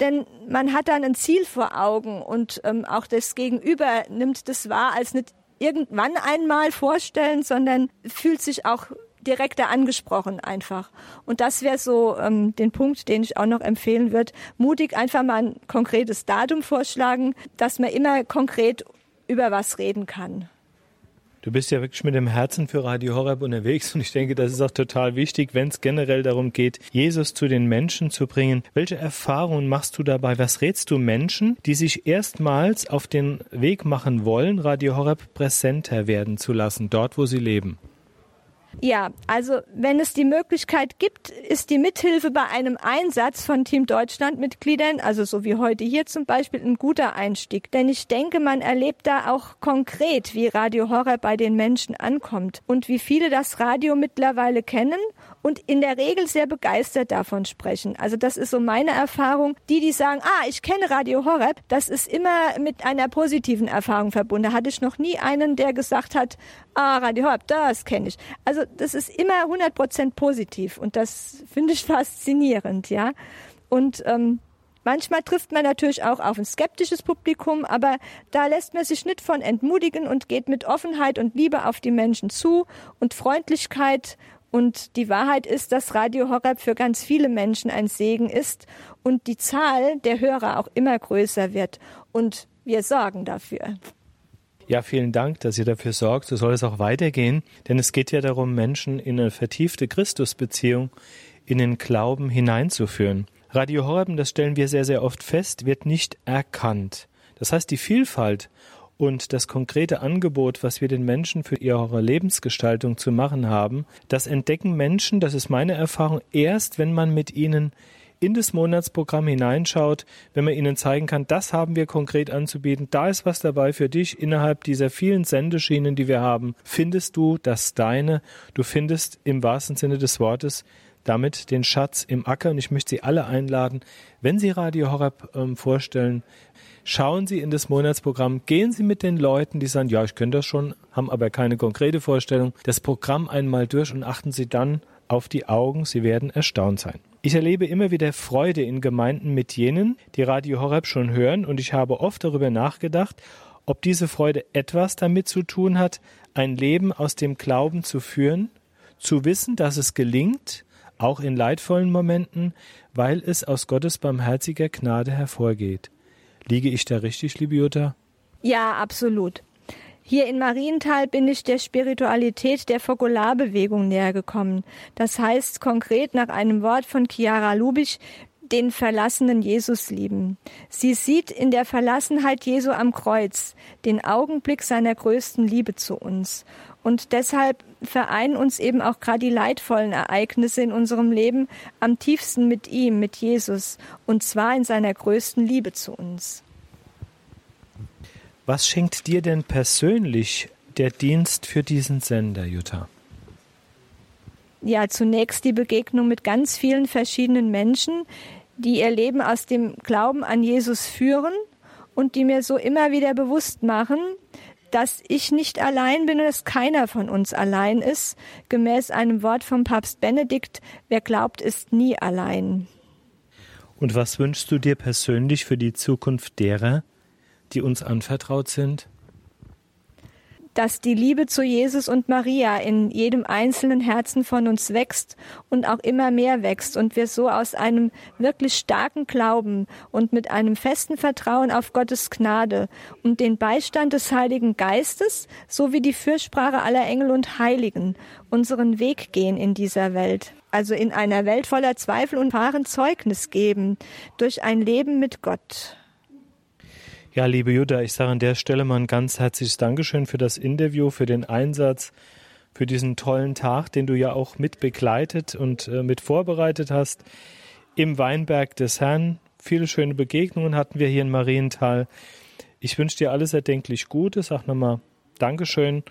denn man hat dann ein Ziel vor Augen und ähm, auch das Gegenüber nimmt das wahr als nicht irgendwann einmal vorstellen, sondern fühlt sich auch direkter angesprochen einfach. Und das wäre so ähm, den Punkt, den ich auch noch empfehlen würde. Mutig einfach mal ein konkretes Datum vorschlagen, dass man immer konkret über was reden kann. Du bist ja wirklich mit dem Herzen für Radio Horeb unterwegs und ich denke, das ist auch total wichtig, wenn es generell darum geht, Jesus zu den Menschen zu bringen. Welche Erfahrungen machst du dabei? Was rätst du Menschen, die sich erstmals auf den Weg machen wollen, Radio Horeb präsenter werden zu lassen, dort wo sie leben? Ja, also wenn es die Möglichkeit gibt, ist die Mithilfe bei einem Einsatz von Team Deutschland Mitgliedern, also so wie heute hier zum Beispiel, ein guter Einstieg. Denn ich denke, man erlebt da auch konkret, wie Radio Horror bei den Menschen ankommt und wie viele das Radio mittlerweile kennen und in der Regel sehr begeistert davon sprechen. Also das ist so meine Erfahrung. Die, die sagen, ah, ich kenne Radio Horeb, das ist immer mit einer positiven Erfahrung verbunden. Da hatte ich noch nie einen, der gesagt hat, ah, Radio Horeb, das kenne ich. Also das ist immer 100 Prozent positiv und das finde ich faszinierend, ja. Und ähm, Manchmal trifft man natürlich auch auf ein skeptisches Publikum, aber da lässt man sich nicht von entmutigen und geht mit Offenheit und Liebe auf die Menschen zu und Freundlichkeit und die Wahrheit ist, dass Radio Horeb für ganz viele Menschen ein Segen ist und die Zahl der Hörer auch immer größer wird. Und wir sorgen dafür. Ja, vielen Dank, dass ihr dafür sorgt. So soll es auch weitergehen, denn es geht ja darum, Menschen in eine vertiefte Christusbeziehung, in den Glauben hineinzuführen. Radio Horeb, das stellen wir sehr, sehr oft fest, wird nicht erkannt. Das heißt, die Vielfalt und das konkrete Angebot, was wir den Menschen für ihre Lebensgestaltung zu machen haben, das entdecken Menschen, das ist meine Erfahrung, erst wenn man mit ihnen in das Monatsprogramm hineinschaut, wenn man ihnen zeigen kann, das haben wir konkret anzubieten, da ist was dabei für dich. Innerhalb dieser vielen Sendeschienen, die wir haben, findest du das deine, du findest im wahrsten Sinne des Wortes damit den Schatz im Acker. Und ich möchte Sie alle einladen, wenn Sie Radio Horeb ähm, vorstellen, Schauen Sie in das Monatsprogramm, gehen Sie mit den Leuten, die sagen, ja, ich könnte das schon, haben aber keine konkrete Vorstellung, das Programm einmal durch und achten Sie dann auf die Augen, Sie werden erstaunt sein. Ich erlebe immer wieder Freude in Gemeinden mit jenen, die Radio Horeb schon hören und ich habe oft darüber nachgedacht, ob diese Freude etwas damit zu tun hat, ein Leben aus dem Glauben zu führen, zu wissen, dass es gelingt, auch in leidvollen Momenten, weil es aus Gottes barmherziger Gnade hervorgeht. Liege ich da richtig, liebe Jutta? Ja, absolut. Hier in Marienthal bin ich der Spiritualität der Fokularbewegung näher gekommen. Das heißt konkret nach einem Wort von Chiara Lubich, den verlassenen Jesus lieben. Sie sieht in der Verlassenheit Jesu am Kreuz den Augenblick seiner größten Liebe zu uns. Und deshalb vereinen uns eben auch gerade die leidvollen Ereignisse in unserem Leben am tiefsten mit ihm, mit Jesus, und zwar in seiner größten Liebe zu uns. Was schenkt dir denn persönlich der Dienst für diesen Sender, Jutta? Ja, zunächst die Begegnung mit ganz vielen verschiedenen Menschen, die ihr Leben aus dem Glauben an Jesus führen und die mir so immer wieder bewusst machen, dass ich nicht allein bin und dass keiner von uns allein ist. Gemäß einem Wort vom Papst Benedikt, wer glaubt, ist nie allein. Und was wünschst du dir persönlich für die Zukunft derer, die uns anvertraut sind? Dass die Liebe zu Jesus und Maria in jedem einzelnen Herzen von uns wächst und auch immer mehr wächst und wir so aus einem wirklich starken Glauben und mit einem festen Vertrauen auf Gottes Gnade und den Beistand des Heiligen Geistes sowie die Fürsprache aller Engel und Heiligen unseren Weg gehen in dieser Welt. Also in einer Welt voller Zweifel und wahren Zeugnis geben durch ein Leben mit Gott. Ja, liebe Jutta, ich sage an der Stelle mal ein ganz herzliches Dankeschön für das Interview, für den Einsatz, für diesen tollen Tag, den du ja auch mit begleitet und äh, mit vorbereitet hast im Weinberg des Herrn. Viele schöne Begegnungen hatten wir hier in Marienthal. Ich wünsche dir alles erdenklich Gute, sag nochmal Dankeschön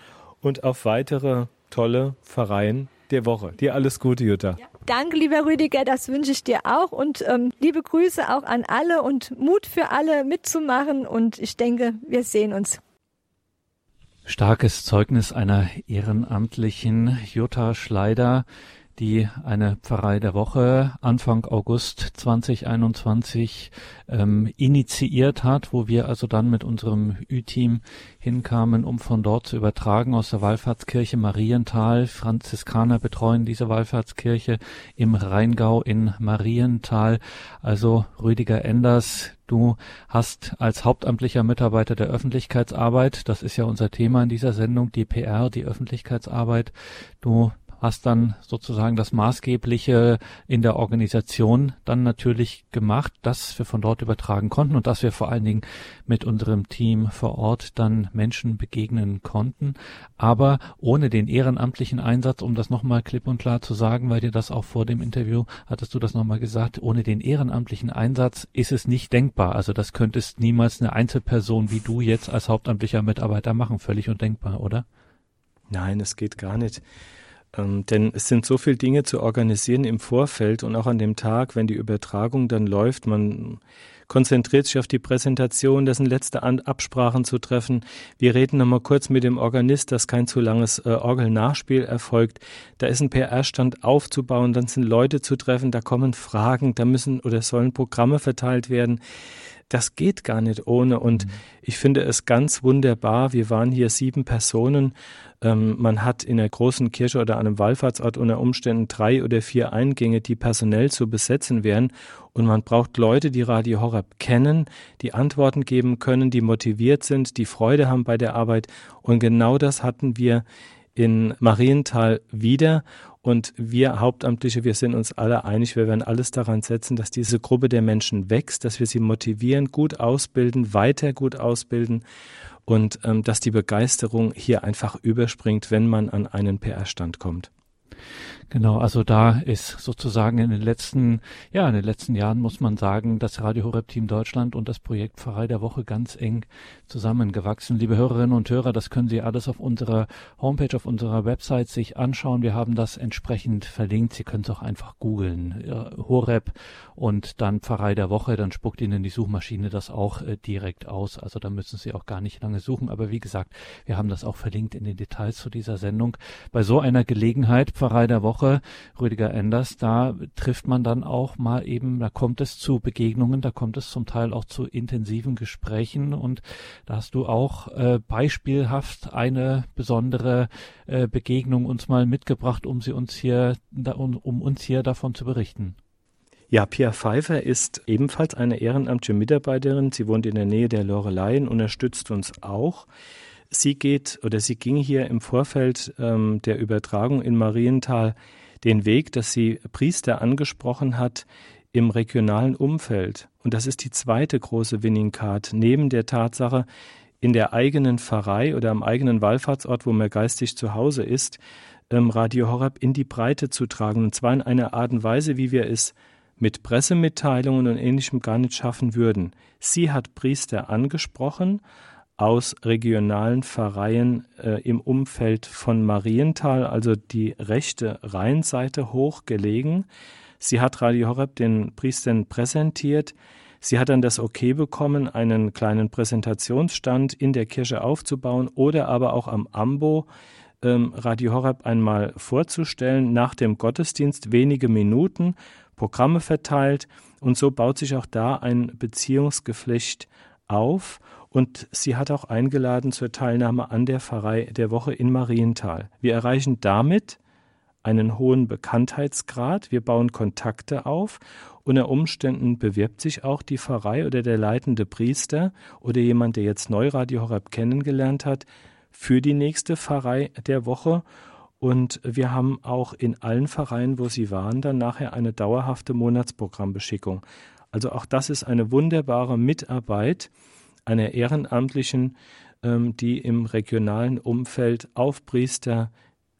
und auf weitere tolle Pfarreien der Woche. Dir alles Gute, Jutta. Ja. Danke, lieber Rüdiger, das wünsche ich dir auch und ähm, liebe Grüße auch an alle und Mut für alle mitzumachen und ich denke, wir sehen uns. Starkes Zeugnis einer ehrenamtlichen Jutta Schleider, die eine Pfarrei der Woche Anfang August 2021 ähm, initiiert hat, wo wir also dann mit unserem Ü-Team hinkamen, um von dort zu übertragen aus der Wallfahrtskirche Marienthal. Franziskaner betreuen diese Wallfahrtskirche im Rheingau in Marienthal. Also Rüdiger Enders, Du hast als hauptamtlicher Mitarbeiter der Öffentlichkeitsarbeit, das ist ja unser Thema in dieser Sendung, die PR, die Öffentlichkeitsarbeit, du hast dann sozusagen das Maßgebliche in der Organisation dann natürlich gemacht, dass wir von dort übertragen konnten und dass wir vor allen Dingen mit unserem Team vor Ort dann Menschen begegnen konnten. Aber ohne den ehrenamtlichen Einsatz, um das nochmal klipp und klar zu sagen, weil dir das auch vor dem Interview hattest du das nochmal gesagt, ohne den ehrenamtlichen Einsatz ist es nicht denkbar. Also das könntest niemals eine Einzelperson wie du jetzt als hauptamtlicher Mitarbeiter machen. Völlig undenkbar, oder? Nein, es geht gar nicht. Ähm, denn es sind so viele Dinge zu organisieren im Vorfeld und auch an dem Tag, wenn die Übertragung dann läuft. Man konzentriert sich auf die Präsentation, das sind letzte an Absprachen zu treffen. Wir reden nochmal kurz mit dem Organist, dass kein zu langes äh, Orgelnachspiel erfolgt. Da ist ein PR-Stand aufzubauen, dann sind Leute zu treffen, da kommen Fragen, da müssen oder sollen Programme verteilt werden das geht gar nicht ohne. Und mhm. ich finde es ganz wunderbar. Wir waren hier sieben Personen. Ähm, man hat in einer großen Kirche oder einem Wallfahrtsort unter Umständen drei oder vier Eingänge, die personell zu besetzen wären. Und man braucht Leute, die Radio Horeb kennen, die Antworten geben können, die motiviert sind, die Freude haben bei der Arbeit. Und genau das hatten wir in Marienthal wieder. Und wir Hauptamtliche, wir sind uns alle einig, wir werden alles daran setzen, dass diese Gruppe der Menschen wächst, dass wir sie motivieren, gut ausbilden, weiter gut ausbilden und ähm, dass die Begeisterung hier einfach überspringt, wenn man an einen PR-Stand kommt. Genau, also da ist sozusagen in den letzten, ja, in den letzten Jahren muss man sagen, das Radio Horeb Team Deutschland und das Projekt Pfarrei der Woche ganz eng zusammengewachsen. Liebe Hörerinnen und Hörer, das können Sie alles auf unserer Homepage, auf unserer Website sich anschauen. Wir haben das entsprechend verlinkt. Sie können es auch einfach googeln. Horeb und dann Pfarrei der Woche, dann spuckt Ihnen die Suchmaschine das auch äh, direkt aus. Also da müssen Sie auch gar nicht lange suchen. Aber wie gesagt, wir haben das auch verlinkt in den Details zu dieser Sendung. Bei so einer Gelegenheit, Pfarrei der Woche, Woche, Rüdiger Enders, da trifft man dann auch mal eben, da kommt es zu Begegnungen, da kommt es zum Teil auch zu intensiven Gesprächen und da hast du auch äh, beispielhaft eine besondere äh, Begegnung uns mal mitgebracht, um sie uns hier, da, um, um uns hier davon zu berichten. Ja, Pia Pfeiffer ist ebenfalls eine ehrenamtliche Mitarbeiterin. Sie wohnt in der Nähe der Loreleien, unterstützt uns auch. Sie geht oder sie ging hier im Vorfeld ähm, der Übertragung in Marienthal den Weg, dass sie Priester angesprochen hat, im regionalen Umfeld. Und das ist die zweite große Winning Card, neben der Tatsache, in der eigenen Pfarrei oder am eigenen Wallfahrtsort, wo man geistig zu Hause ist, ähm, Radio Horeb in die Breite zu tragen. Und zwar in einer Art und Weise, wie wir es mit Pressemitteilungen und ähnlichem gar nicht schaffen würden. Sie hat Priester angesprochen aus regionalen Pfarreien äh, im Umfeld von Marienthal, also die rechte Rheinseite hoch gelegen. Sie hat Radio Horeb den Priestern präsentiert. Sie hat dann das Okay bekommen, einen kleinen Präsentationsstand in der Kirche aufzubauen oder aber auch am Ambo ähm, Radio Horeb einmal vorzustellen, nach dem Gottesdienst wenige Minuten, Programme verteilt und so baut sich auch da ein Beziehungsgeflecht auf und sie hat auch eingeladen zur Teilnahme an der Pfarrei der Woche in Marienthal. Wir erreichen damit einen hohen Bekanntheitsgrad, wir bauen Kontakte auf, unter Umständen bewirbt sich auch die Pfarrei oder der leitende Priester oder jemand, der jetzt neu Radio Horeb kennengelernt hat, für die nächste Pfarrei der Woche. Und wir haben auch in allen Pfarreien, wo sie waren, dann nachher eine dauerhafte Monatsprogrammbeschickung. Also auch das ist eine wunderbare Mitarbeit einer Ehrenamtlichen, ähm, die im regionalen Umfeld auf Priester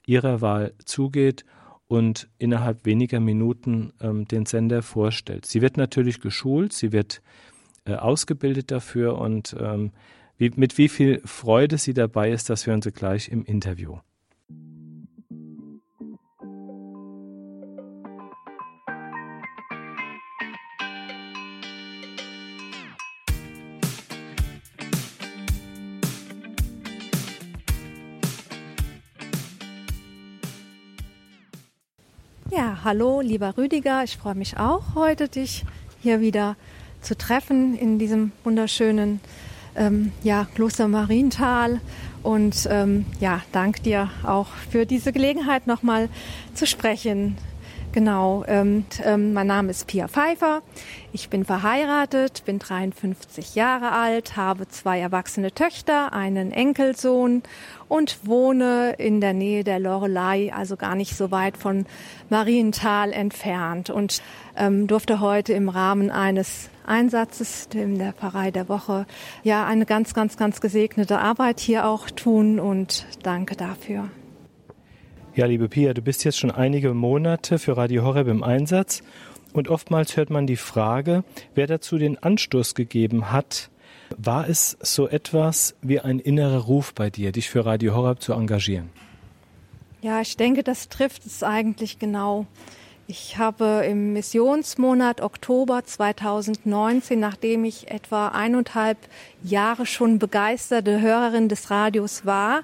ihrer Wahl zugeht und innerhalb weniger Minuten ähm, den Sender vorstellt. Sie wird natürlich geschult, sie wird äh, ausgebildet dafür und ähm, wie, mit wie viel Freude sie dabei ist, das hören Sie gleich im Interview. Hallo, lieber Rüdiger. Ich freue mich auch heute, dich hier wieder zu treffen in diesem wunderschönen ähm, ja, Kloster Marienthal. Und ähm, ja, danke dir auch für diese Gelegenheit, nochmal zu sprechen. Genau, ähm, ähm, mein Name ist Pia Pfeiffer. Ich bin verheiratet, bin 53 Jahre alt, habe zwei erwachsene Töchter, einen Enkelsohn und wohne in der Nähe der Lorelei, also gar nicht so weit von Marienthal entfernt und ähm, durfte heute im Rahmen eines Einsatzes in der Pfarrei der Woche ja eine ganz, ganz, ganz gesegnete Arbeit hier auch tun und danke dafür. Ja, liebe Pia, du bist jetzt schon einige Monate für Radio Horeb im Einsatz und oftmals hört man die Frage, wer dazu den Anstoß gegeben hat. War es so etwas wie ein innerer Ruf bei dir, dich für Radio Horeb zu engagieren? Ja, ich denke, das trifft es eigentlich genau. Ich habe im Missionsmonat Oktober 2019, nachdem ich etwa eineinhalb Jahre schon begeisterte Hörerin des Radios war,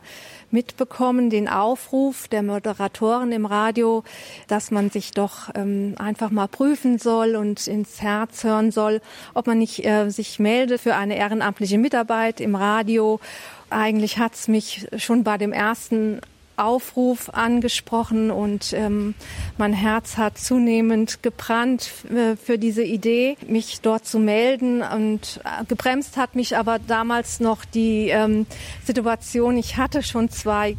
mitbekommen den Aufruf der Moderatoren im Radio, dass man sich doch ähm, einfach mal prüfen soll und ins Herz hören soll, ob man nicht äh, sich meldet für eine ehrenamtliche Mitarbeit im Radio. Eigentlich hat es mich schon bei dem ersten Aufruf angesprochen und ähm, mein Herz hat zunehmend gebrannt äh, für diese Idee, mich dort zu melden. Und äh, gebremst hat mich aber damals noch die ähm, Situation, ich hatte schon zwei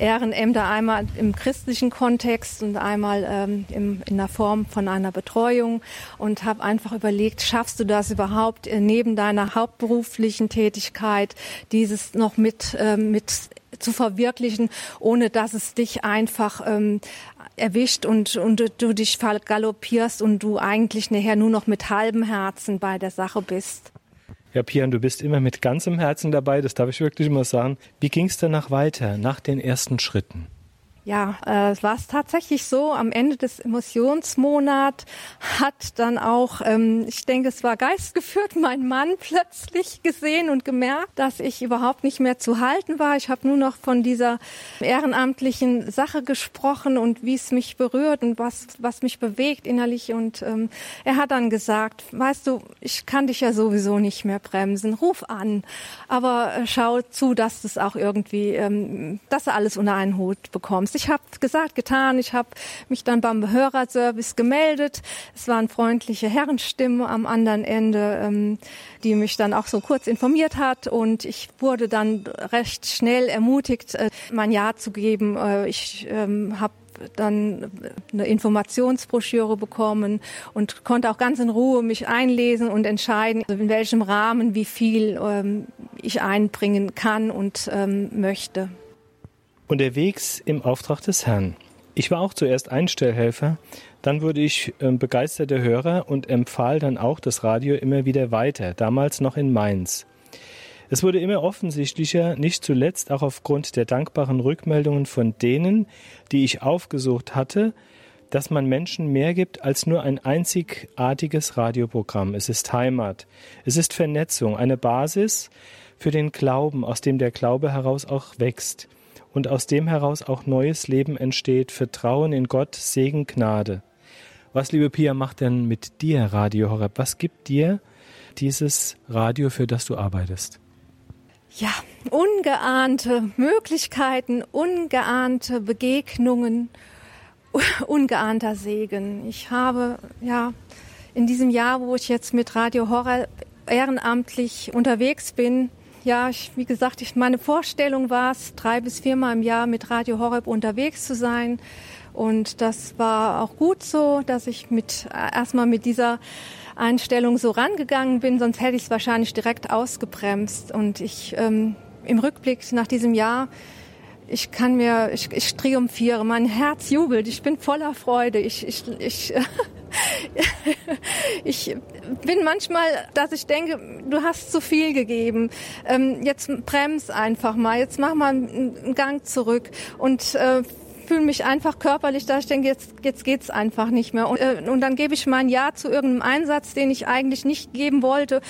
Ehrenämter, einmal im christlichen Kontext und einmal ähm, im, in der Form von einer Betreuung und habe einfach überlegt, schaffst du das überhaupt äh, neben deiner hauptberuflichen Tätigkeit, dieses noch mit, äh, mit zu verwirklichen, ohne dass es dich einfach ähm, erwischt und, und du dich vergaloppierst und du eigentlich nachher nur noch mit halbem Herzen bei der Sache bist. Ja, Pian, du bist immer mit ganzem Herzen dabei, das darf ich wirklich immer sagen. Wie ging es danach weiter, nach den ersten Schritten? Ja, äh, war es tatsächlich so. Am Ende des Emotionsmonats hat dann auch, ähm, ich denke, es war geistgeführt, mein Mann plötzlich gesehen und gemerkt, dass ich überhaupt nicht mehr zu halten war. Ich habe nur noch von dieser ehrenamtlichen Sache gesprochen und wie es mich berührt und was, was mich bewegt innerlich. Und ähm, er hat dann gesagt, weißt du, ich kann dich ja sowieso nicht mehr bremsen. Ruf an, aber äh, schau zu, dass du es auch irgendwie, ähm, dass du alles unter einen Hut bekommst Brems. Ich habe gesagt, getan. Ich habe mich dann beim Hörerservice gemeldet. Es war eine freundliche Herrenstimme am anderen Ende, ähm, die mich dann auch so kurz informiert hat. Und ich wurde dann recht schnell ermutigt, äh, mein Ja zu geben. Äh, ich ähm, habe dann eine Informationsbroschüre bekommen und konnte auch ganz in Ruhe mich einlesen und entscheiden, in welchem Rahmen wie viel ähm, ich einbringen kann und ähm, möchte. Unterwegs im Auftrag des Herrn. Ich war auch zuerst Einstellhelfer, dann wurde ich äh, begeisterter Hörer und empfahl dann auch das Radio immer wieder weiter, damals noch in Mainz. Es wurde immer offensichtlicher, nicht zuletzt auch aufgrund der dankbaren Rückmeldungen von denen, die ich aufgesucht hatte, dass man Menschen mehr gibt als nur ein einzigartiges Radioprogramm. Es ist Heimat, es ist Vernetzung, eine Basis für den Glauben, aus dem der Glaube heraus auch wächst und aus dem heraus auch neues Leben entsteht, Vertrauen in Gott, Segen, Gnade. Was, liebe Pia, macht denn mit dir Radio Horeb? Was gibt dir dieses Radio, für das du arbeitest? ja, ungeahnte Möglichkeiten, ungeahnte Begegnungen, ungeahnter Segen. Ich habe ja in diesem Jahr, wo ich jetzt mit Radio Horror ehrenamtlich unterwegs bin, ja, ich, wie gesagt, ich, meine Vorstellung war es, drei bis viermal im Jahr mit Radio Horeb unterwegs zu sein. Und das war auch gut so, dass ich mit erstmal mit dieser Einstellung so rangegangen bin, sonst hätte ich es wahrscheinlich direkt ausgebremst. Und ich ähm, im Rückblick nach diesem Jahr, ich kann mir, ich, ich triumphiere, mein Herz jubelt, ich bin voller Freude. Ich, ich, ich, ich bin manchmal, dass ich denke, du hast zu viel gegeben. Ähm, jetzt brems einfach mal, jetzt mach mal einen Gang zurück und äh, fühle mich einfach körperlich da. Ich denke, jetzt, jetzt geht's einfach nicht mehr. Und, äh, und dann gebe ich mein Ja zu irgendeinem Einsatz, den ich eigentlich nicht geben wollte.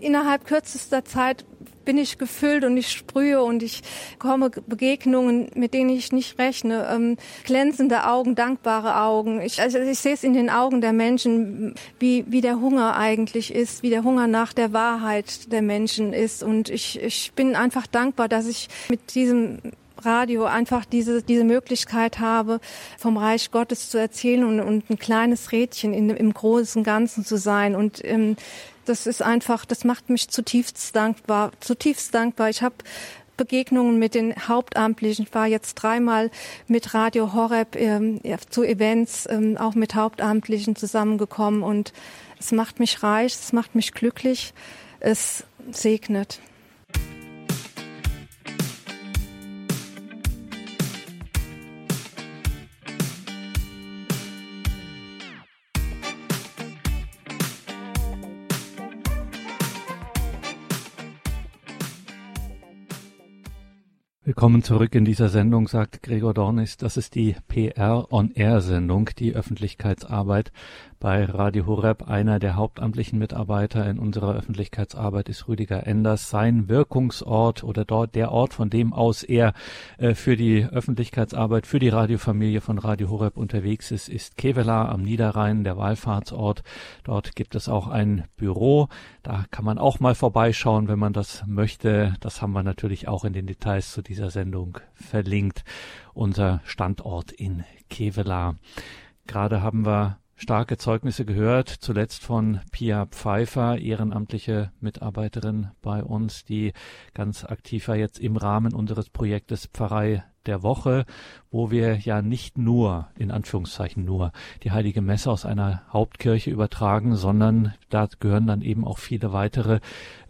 Innerhalb kürzester Zeit bin ich gefüllt und ich sprühe und ich komme Begegnungen, mit denen ich nicht rechne. Ähm, glänzende Augen, dankbare Augen. Ich, also ich sehe es in den Augen der Menschen, wie, wie der Hunger eigentlich ist, wie der Hunger nach der Wahrheit der Menschen ist. Und ich, ich bin einfach dankbar, dass ich mit diesem Radio einfach diese, diese Möglichkeit habe, vom Reich Gottes zu erzählen und, und ein kleines Rädchen in, im großen Ganzen zu sein. Und ähm, das ist einfach, das macht mich zutiefst dankbar, zutiefst dankbar. Ich habe Begegnungen mit den Hauptamtlichen. Ich war jetzt dreimal mit Radio Horeb ähm, zu Events, ähm, auch mit Hauptamtlichen zusammengekommen und es macht mich reich, es macht mich glücklich, es segnet. Willkommen zurück in dieser Sendung, sagt Gregor Dornis. Das ist die PR On Air Sendung, die Öffentlichkeitsarbeit bei Radio Horeb. Einer der hauptamtlichen Mitarbeiter in unserer Öffentlichkeitsarbeit ist Rüdiger Enders. Sein Wirkungsort oder dort der Ort, von dem aus er äh, für die Öffentlichkeitsarbeit, für die Radiofamilie von Radio Horeb unterwegs ist, ist Kevela am Niederrhein, der Wallfahrtsort. Dort gibt es auch ein Büro. Da kann man auch mal vorbeischauen, wenn man das möchte. Das haben wir natürlich auch in den Details zu dieser Sendung verlinkt. Unser Standort in Kevela. Gerade haben wir starke Zeugnisse gehört, zuletzt von Pia Pfeiffer, ehrenamtliche Mitarbeiterin bei uns, die ganz aktiv war jetzt im Rahmen unseres Projektes Pfarrei der Woche, wo wir ja nicht nur, in Anführungszeichen nur, die heilige Messe aus einer Hauptkirche übertragen, sondern da gehören dann eben auch viele weitere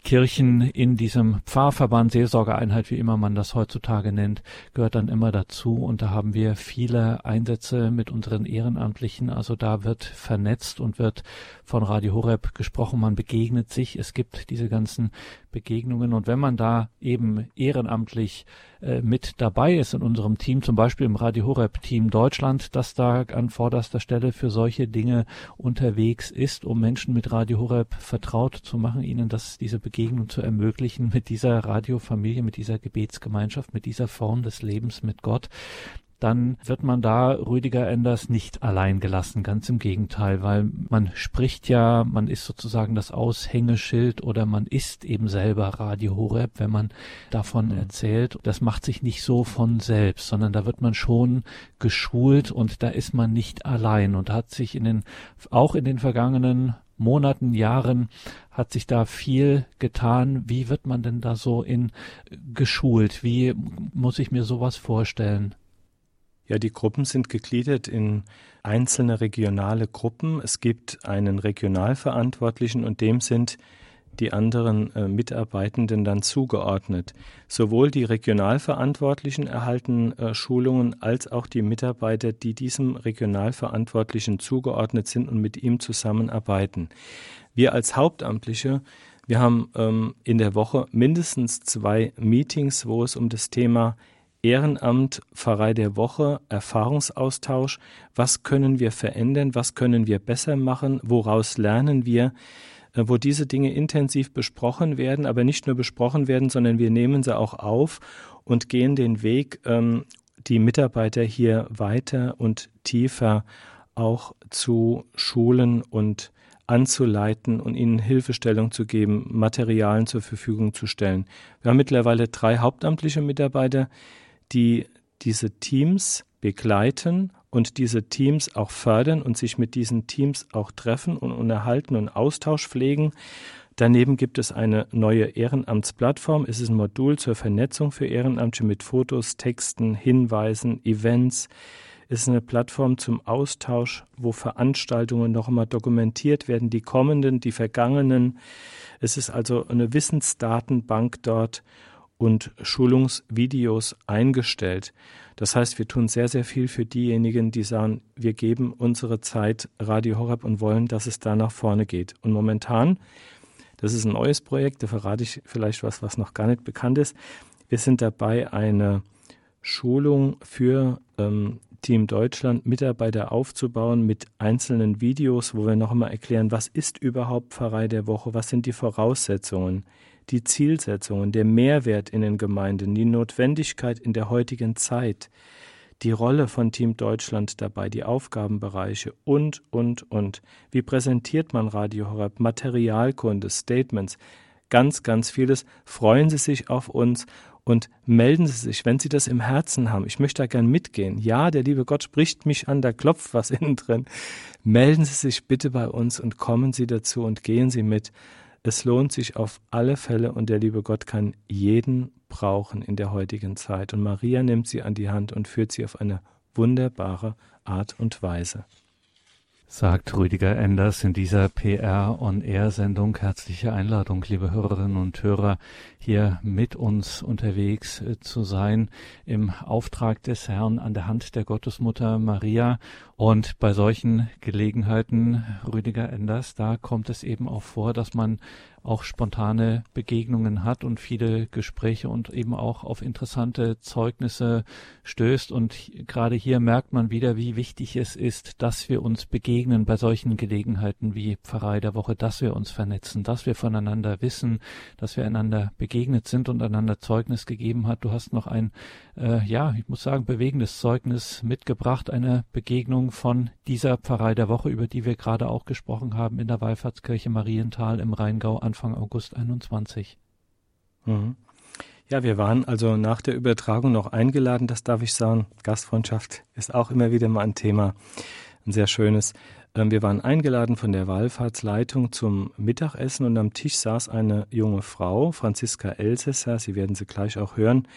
Kirchen in diesem Pfarrverband, Seelsorgeeinheit, wie immer man das heutzutage nennt, gehört dann immer dazu. Und da haben wir viele Einsätze mit unseren Ehrenamtlichen. Also da wird vernetzt und wird von Radio Horeb gesprochen. Man begegnet sich. Es gibt diese ganzen Begegnungen. Und wenn man da eben ehrenamtlich äh, mit dabei ist in unserem Team, zum Beispiel im Radio Horeb Team Deutschland, das da an vorderster Stelle für solche Dinge unterwegs ist, um Menschen mit Radio Horeb vertraut zu machen, ihnen das, diese Begegnung zu ermöglichen mit dieser Radiofamilie, mit dieser Gebetsgemeinschaft, mit dieser Form des Lebens mit Gott, dann wird man da Rüdiger Enders nicht allein gelassen, ganz im Gegenteil, weil man spricht ja, man ist sozusagen das Aushängeschild oder man ist eben selber Radio Horeb, wenn man davon mhm. erzählt. Das macht sich nicht so von selbst, sondern da wird man schon geschult und da ist man nicht allein und hat sich in den, auch in den vergangenen Monaten, Jahren hat sich da viel getan. Wie wird man denn da so in geschult? Wie muss ich mir sowas vorstellen? Ja, die Gruppen sind gegliedert in einzelne regionale Gruppen. Es gibt einen Regionalverantwortlichen und dem sind die anderen äh, Mitarbeitenden dann zugeordnet. Sowohl die Regionalverantwortlichen erhalten äh, Schulungen als auch die Mitarbeiter, die diesem Regionalverantwortlichen zugeordnet sind und mit ihm zusammenarbeiten. Wir als Hauptamtliche, wir haben ähm, in der Woche mindestens zwei Meetings, wo es um das Thema Ehrenamt, Pfarrei der Woche, Erfahrungsaustausch. Was können wir verändern? Was können wir besser machen? Woraus lernen wir? Äh, wo diese Dinge intensiv besprochen werden, aber nicht nur besprochen werden, sondern wir nehmen sie auch auf und gehen den Weg, ähm, die Mitarbeiter hier weiter und tiefer auch zu schulen und anzuleiten und ihnen Hilfestellung zu geben, Materialien zur Verfügung zu stellen. Wir haben mittlerweile drei hauptamtliche Mitarbeiter, die diese Teams begleiten und diese Teams auch fördern und sich mit diesen Teams auch treffen und unterhalten und Austausch pflegen. Daneben gibt es eine neue Ehrenamtsplattform. Es ist ein Modul zur Vernetzung für Ehrenamtliche mit Fotos, Texten, Hinweisen, Events. Es ist eine Plattform zum Austausch, wo Veranstaltungen noch einmal dokumentiert werden, die kommenden, die vergangenen. Es ist also eine Wissensdatenbank dort und Schulungsvideos eingestellt. Das heißt, wir tun sehr, sehr viel für diejenigen, die sagen, wir geben unsere Zeit Radio Horeb und wollen, dass es da nach vorne geht. Und momentan, das ist ein neues Projekt, da verrate ich vielleicht was, was noch gar nicht bekannt ist. Wir sind dabei, eine Schulung für ähm, Team Deutschland Mitarbeiter aufzubauen mit einzelnen Videos, wo wir noch einmal erklären, was ist überhaupt Pfarrei der Woche, was sind die Voraussetzungen, die Zielsetzungen, der Mehrwert in den Gemeinden, die Notwendigkeit in der heutigen Zeit, die Rolle von Team Deutschland dabei, die Aufgabenbereiche und, und, und. Wie präsentiert man Radio Horeb? Materialkunde, Statements, ganz, ganz vieles. Freuen Sie sich auf uns und melden Sie sich, wenn Sie das im Herzen haben. Ich möchte da gern mitgehen. Ja, der liebe Gott spricht mich an, da klopft was innen drin. Melden Sie sich bitte bei uns und kommen Sie dazu und gehen Sie mit. Es lohnt sich auf alle Fälle und der liebe Gott kann jeden brauchen in der heutigen Zeit. Und Maria nimmt sie an die Hand und führt sie auf eine wunderbare Art und Weise sagt Rüdiger Enders in dieser PR-on-Air-Sendung. Herzliche Einladung, liebe Hörerinnen und Hörer, hier mit uns unterwegs äh, zu sein im Auftrag des Herrn an der Hand der Gottesmutter Maria. Und bei solchen Gelegenheiten, Rüdiger Enders, da kommt es eben auch vor, dass man auch spontane Begegnungen hat und viele Gespräche und eben auch auf interessante Zeugnisse stößt. Und gerade hier merkt man wieder, wie wichtig es ist, dass wir uns begegnen bei solchen Gelegenheiten wie Pfarrei der Woche, dass wir uns vernetzen, dass wir voneinander wissen, dass wir einander begegnet sind und einander Zeugnis gegeben hat. Du hast noch ein, äh, ja, ich muss sagen, bewegendes Zeugnis mitgebracht, eine Begegnung von dieser Pfarrei der Woche, über die wir gerade auch gesprochen haben in der Wallfahrtskirche Marienthal im Rheingau Anfang August 21. Mhm. Ja, wir waren also nach der Übertragung noch eingeladen, das darf ich sagen. Gastfreundschaft ist auch immer wieder mal ein Thema, ein sehr schönes. Ähm, wir waren eingeladen von der Wallfahrtsleitung zum Mittagessen und am Tisch saß eine junge Frau, Franziska Elsässer, Sie werden sie gleich auch hören.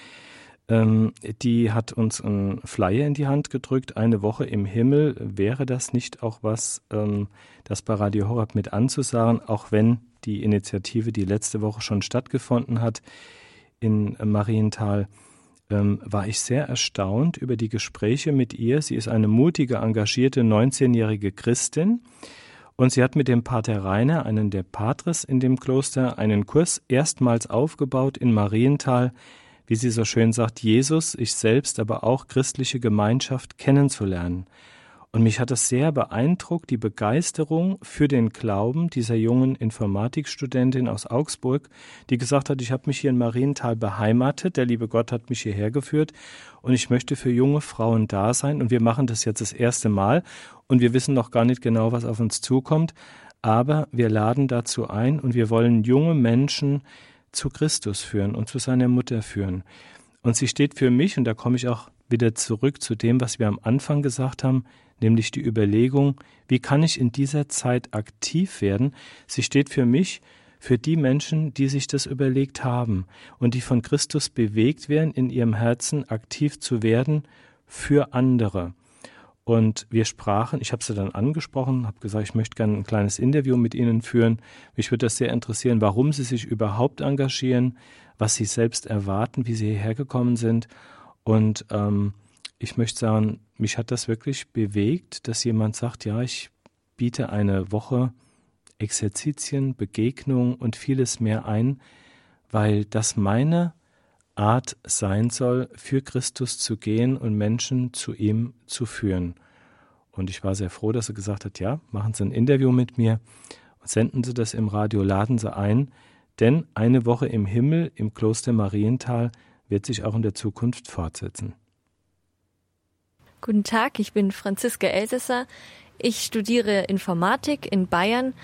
Ähm, die hat uns einen Flyer in die Hand gedrückt, eine Woche im Himmel. Wäre das nicht auch was, ähm, das bei Radio Horab mit anzusagen, auch wenn die Initiative, die letzte Woche schon stattgefunden hat in Marienthal, ähm, war ich sehr erstaunt über die Gespräche mit ihr. Sie ist eine mutige, engagierte 19-jährige Christin und sie hat mit dem Pater Rainer, einen der Patres in dem Kloster, einen Kurs erstmals aufgebaut in Marienthal, wie sie so schön sagt, Jesus, ich selbst, aber auch christliche Gemeinschaft kennenzulernen. Und mich hat das sehr beeindruckt, die Begeisterung für den Glauben dieser jungen Informatikstudentin aus Augsburg, die gesagt hat, ich habe mich hier in Marienthal beheimatet, der liebe Gott hat mich hierher geführt und ich möchte für junge Frauen da sein. Und wir machen das jetzt das erste Mal und wir wissen noch gar nicht genau, was auf uns zukommt, aber wir laden dazu ein und wir wollen junge Menschen zu Christus führen und zu seiner Mutter führen. Und sie steht für mich, und da komme ich auch wieder zurück zu dem, was wir am Anfang gesagt haben, nämlich die Überlegung, wie kann ich in dieser Zeit aktiv werden? Sie steht für mich, für die Menschen, die sich das überlegt haben und die von Christus bewegt werden, in ihrem Herzen aktiv zu werden für andere. Und wir sprachen, ich habe sie dann angesprochen, habe gesagt, ich möchte gerne ein kleines Interview mit Ihnen führen. Mich würde das sehr interessieren, warum Sie sich überhaupt engagieren, was Sie selbst erwarten, wie Sie hierher gekommen sind. Und ähm, ich möchte sagen, mich hat das wirklich bewegt, dass jemand sagt, ja, ich biete eine Woche Exerzitien, Begegnung und vieles mehr ein, weil das meine Art sein soll, für Christus zu gehen und Menschen zu ihm zu führen. Und ich war sehr froh, dass er gesagt hat, ja, machen Sie ein Interview mit mir und senden Sie das im Radio, laden Sie ein, denn eine Woche im Himmel im Kloster Marienthal wird sich auch in der Zukunft fortsetzen. Guten Tag, ich bin Franziska Elsässer. Ich studiere Informatik in Bayern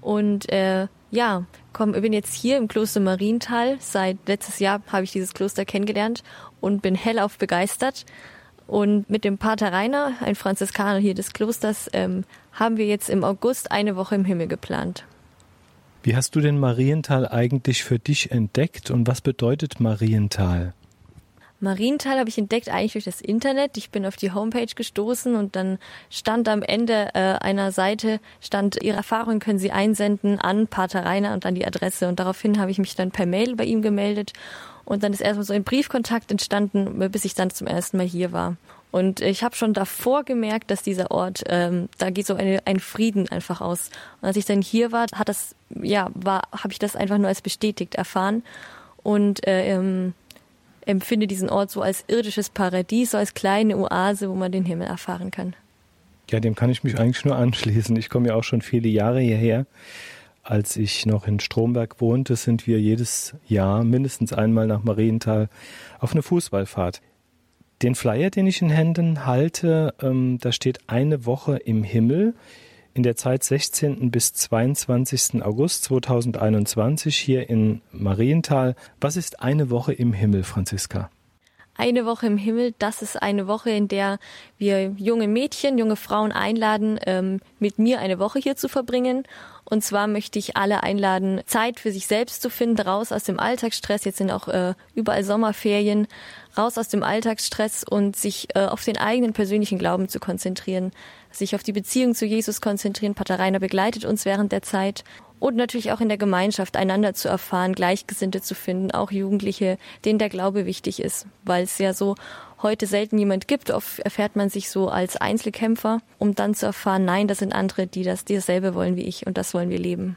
und äh, ja, komm, bin jetzt hier im Kloster Marienthal. Seit letztes Jahr habe ich dieses Kloster kennengelernt und bin hellauf begeistert. Und mit dem Pater Rainer, ein Franziskaner hier des Klosters, ähm, haben wir jetzt im August eine Woche im Himmel geplant. Wie hast du den Marienthal eigentlich für dich entdeckt und was bedeutet Marienthal? Marienthal habe ich entdeckt eigentlich durch das Internet. Ich bin auf die Homepage gestoßen und dann stand am Ende äh, einer Seite, stand, Ihre Erfahrungen können Sie einsenden an Pater Rainer und an die Adresse. Und daraufhin habe ich mich dann per Mail bei ihm gemeldet. Und dann ist erstmal so ein Briefkontakt entstanden, bis ich dann zum ersten Mal hier war. Und ich habe schon davor gemerkt, dass dieser Ort, ähm, da geht so eine, ein Frieden einfach aus. Und als ich dann hier war, hat das, ja, war, habe ich das einfach nur als bestätigt erfahren. Und äh, ähm, empfinde diesen Ort so als irdisches Paradies, so als kleine Oase, wo man den Himmel erfahren kann. Ja, dem kann ich mich eigentlich nur anschließen. Ich komme ja auch schon viele Jahre hierher. Als ich noch in Stromberg wohnte, sind wir jedes Jahr mindestens einmal nach Marienthal auf eine Fußballfahrt. Den Flyer, den ich in Händen halte, ähm, da steht eine Woche im Himmel in der Zeit 16. bis 22. August 2021 hier in Marienthal. Was ist eine Woche im Himmel, Franziska? Eine Woche im Himmel, das ist eine Woche, in der wir junge Mädchen, junge Frauen einladen, ähm, mit mir eine Woche hier zu verbringen. Und zwar möchte ich alle einladen, Zeit für sich selbst zu finden, raus aus dem Alltagsstress. Jetzt sind auch äh, überall Sommerferien, raus aus dem Alltagsstress und sich äh, auf den eigenen persönlichen Glauben zu konzentrieren sich auf die Beziehung zu Jesus konzentrieren. Pater Rainer begleitet uns während der Zeit und natürlich auch in der Gemeinschaft einander zu erfahren, Gleichgesinnte zu finden, auch Jugendliche, denen der Glaube wichtig ist, weil es ja so heute selten jemand gibt. Oft erfährt man sich so als Einzelkämpfer, um dann zu erfahren, nein, das sind andere, die das, die dasselbe wollen wie ich und das wollen wir leben.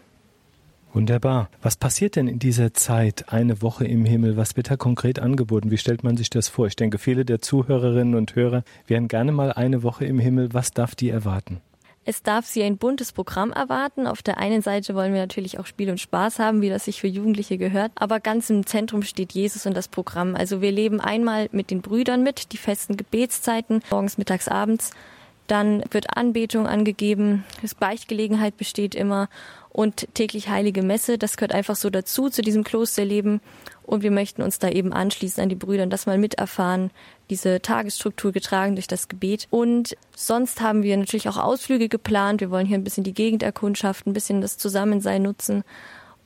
Wunderbar. Was passiert denn in dieser Zeit, eine Woche im Himmel? Was wird da konkret angeboten? Wie stellt man sich das vor? Ich denke, viele der Zuhörerinnen und Hörer wären gerne mal eine Woche im Himmel. Was darf die erwarten? Es darf sie ein buntes Programm erwarten. Auf der einen Seite wollen wir natürlich auch Spiel und Spaß haben, wie das sich für Jugendliche gehört. Aber ganz im Zentrum steht Jesus und das Programm. Also wir leben einmal mit den Brüdern mit, die festen Gebetszeiten, morgens, mittags, abends. Dann wird Anbetung angegeben, Beichtgelegenheit besteht immer und täglich heilige Messe. Das gehört einfach so dazu, zu diesem Klosterleben. Und wir möchten uns da eben anschließen an die Brüder und das mal miterfahren, diese Tagesstruktur getragen durch das Gebet. Und sonst haben wir natürlich auch Ausflüge geplant. Wir wollen hier ein bisschen die Gegend erkundschaften, ein bisschen das Zusammensein nutzen.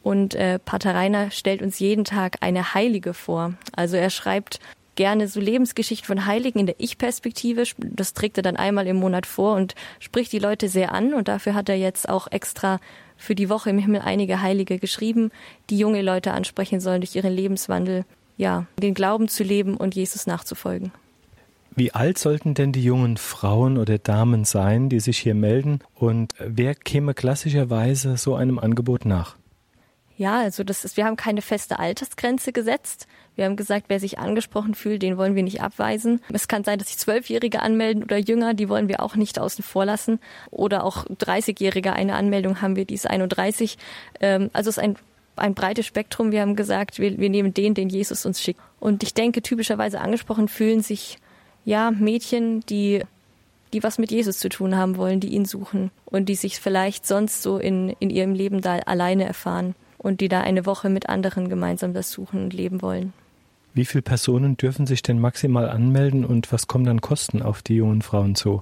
Und äh, Pater Rainer stellt uns jeden Tag eine Heilige vor. Also er schreibt gerne so Lebensgeschichten von Heiligen in der Ich-Perspektive. Das trägt er dann einmal im Monat vor und spricht die Leute sehr an. Und dafür hat er jetzt auch extra für die Woche im Himmel einige Heilige geschrieben, die junge Leute ansprechen sollen, durch ihren Lebenswandel, ja, den Glauben zu leben und Jesus nachzufolgen. Wie alt sollten denn die jungen Frauen oder Damen sein, die sich hier melden? Und wer käme klassischerweise so einem Angebot nach? Ja, also das ist, wir haben keine feste Altersgrenze gesetzt. Wir haben gesagt, wer sich angesprochen fühlt, den wollen wir nicht abweisen. Es kann sein, dass sich Zwölfjährige anmelden oder Jünger, die wollen wir auch nicht außen vor lassen. Oder auch 30-Jährige, eine Anmeldung haben wir, die ist 31. Ähm, also es ist ein, ein breites Spektrum. Wir haben gesagt, wir, wir nehmen den, den Jesus uns schickt. Und ich denke, typischerweise angesprochen fühlen sich ja Mädchen, die die was mit Jesus zu tun haben wollen, die ihn suchen und die sich vielleicht sonst so in, in ihrem Leben da alleine erfahren und die da eine Woche mit anderen gemeinsam das suchen und leben wollen. Wie viele Personen dürfen sich denn maximal anmelden und was kommen dann Kosten auf die jungen Frauen zu?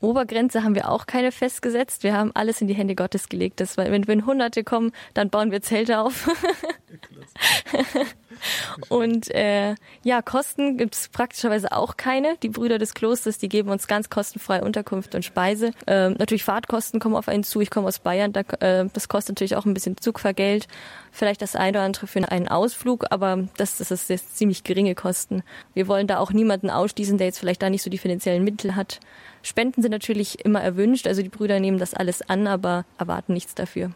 Obergrenze haben wir auch keine festgesetzt. Wir haben alles in die Hände Gottes gelegt. Das, wenn, wenn Hunderte kommen, dann bauen wir Zelte auf. Und äh, ja, Kosten gibt es praktischerweise auch keine. Die Brüder des Klosters, die geben uns ganz kostenfrei Unterkunft und Speise. Ähm, natürlich Fahrtkosten kommen auf einen zu. Ich komme aus Bayern, da, äh, das kostet natürlich auch ein bisschen Zugvergelt. Vielleicht das eine oder andere für einen Ausflug, aber das, das ist jetzt ziemlich geringe Kosten. Wir wollen da auch niemanden ausschließen, der jetzt vielleicht da nicht so die finanziellen Mittel hat. Spenden sind natürlich immer erwünscht, also die Brüder nehmen das alles an, aber erwarten nichts dafür.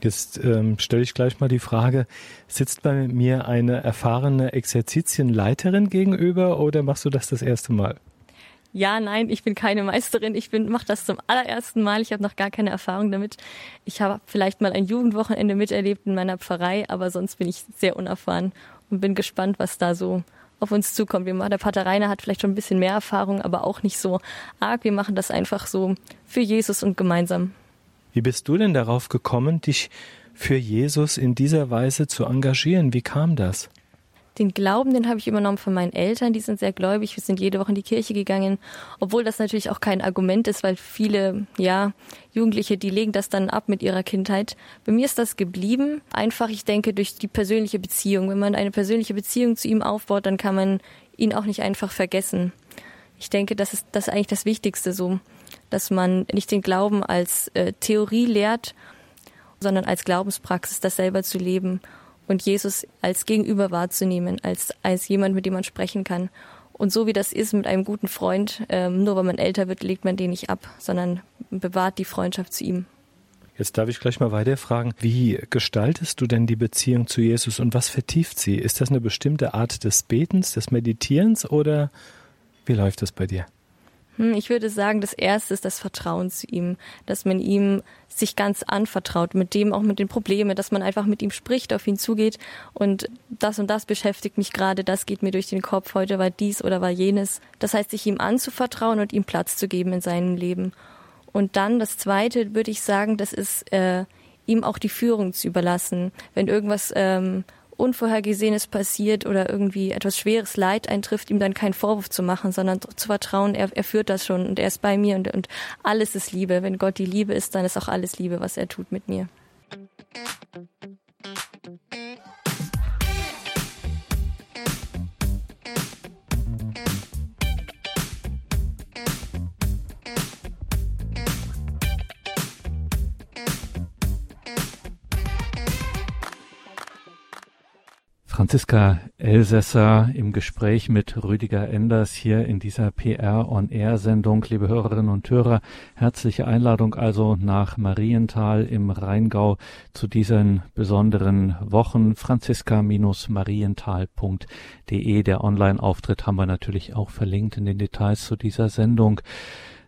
Jetzt ähm, stelle ich gleich mal die Frage, sitzt bei mir eine erfahrene Exerzitienleiterin gegenüber oder machst du das das erste Mal? Ja, nein, ich bin keine Meisterin. Ich bin mache das zum allerersten Mal. Ich habe noch gar keine Erfahrung damit. Ich habe vielleicht mal ein Jugendwochenende miterlebt in meiner Pfarrei, aber sonst bin ich sehr unerfahren und bin gespannt, was da so auf uns zukommt. Der Pater Rainer hat vielleicht schon ein bisschen mehr Erfahrung, aber auch nicht so arg. Wir machen das einfach so für Jesus und gemeinsam. Wie bist du denn darauf gekommen, dich für Jesus in dieser Weise zu engagieren? Wie kam das? Den Glauben, den habe ich übernommen von meinen Eltern, die sind sehr gläubig, wir sind jede Woche in die Kirche gegangen, obwohl das natürlich auch kein Argument ist, weil viele, ja, Jugendliche, die legen das dann ab mit ihrer Kindheit. Bei mir ist das geblieben, einfach, ich denke, durch die persönliche Beziehung. Wenn man eine persönliche Beziehung zu ihm aufbaut, dann kann man ihn auch nicht einfach vergessen. Ich denke, das ist das ist eigentlich das Wichtigste so dass man nicht den Glauben als äh, Theorie lehrt, sondern als Glaubenspraxis, das selber zu leben und Jesus als Gegenüber wahrzunehmen, als, als jemand, mit dem man sprechen kann. Und so wie das ist mit einem guten Freund, ähm, nur weil man älter wird, legt man den nicht ab, sondern bewahrt die Freundschaft zu ihm. Jetzt darf ich gleich mal weiter fragen, wie gestaltest du denn die Beziehung zu Jesus und was vertieft sie? Ist das eine bestimmte Art des Betens, des Meditierens oder wie läuft das bei dir? Hm, ich würde sagen, das erste ist das Vertrauen zu ihm, dass man ihm sich ganz anvertraut, mit dem auch mit den Problemen, dass man einfach mit ihm spricht, auf ihn zugeht und das und das beschäftigt mich gerade, das geht mir durch den Kopf, heute war dies oder war jenes. Das heißt, sich ihm anzuvertrauen und ihm Platz zu geben in seinem Leben. Und dann das zweite, würde ich sagen, das ist äh, ihm auch die Führung zu überlassen. Wenn irgendwas ähm, Unvorhergesehenes passiert oder irgendwie etwas schweres Leid eintrifft, ihm dann keinen Vorwurf zu machen, sondern zu vertrauen, er, er führt das schon und er ist bei mir und, und alles ist Liebe. Wenn Gott die Liebe ist, dann ist auch alles Liebe, was er tut mit mir. Franziska Elsässer im Gespräch mit Rüdiger Enders hier in dieser PR on Air Sendung. Liebe Hörerinnen und Hörer, herzliche Einladung also nach Marienthal im Rheingau zu diesen besonderen Wochen. Franziska-marienthal.de. Der Online-Auftritt haben wir natürlich auch verlinkt in den Details zu dieser Sendung.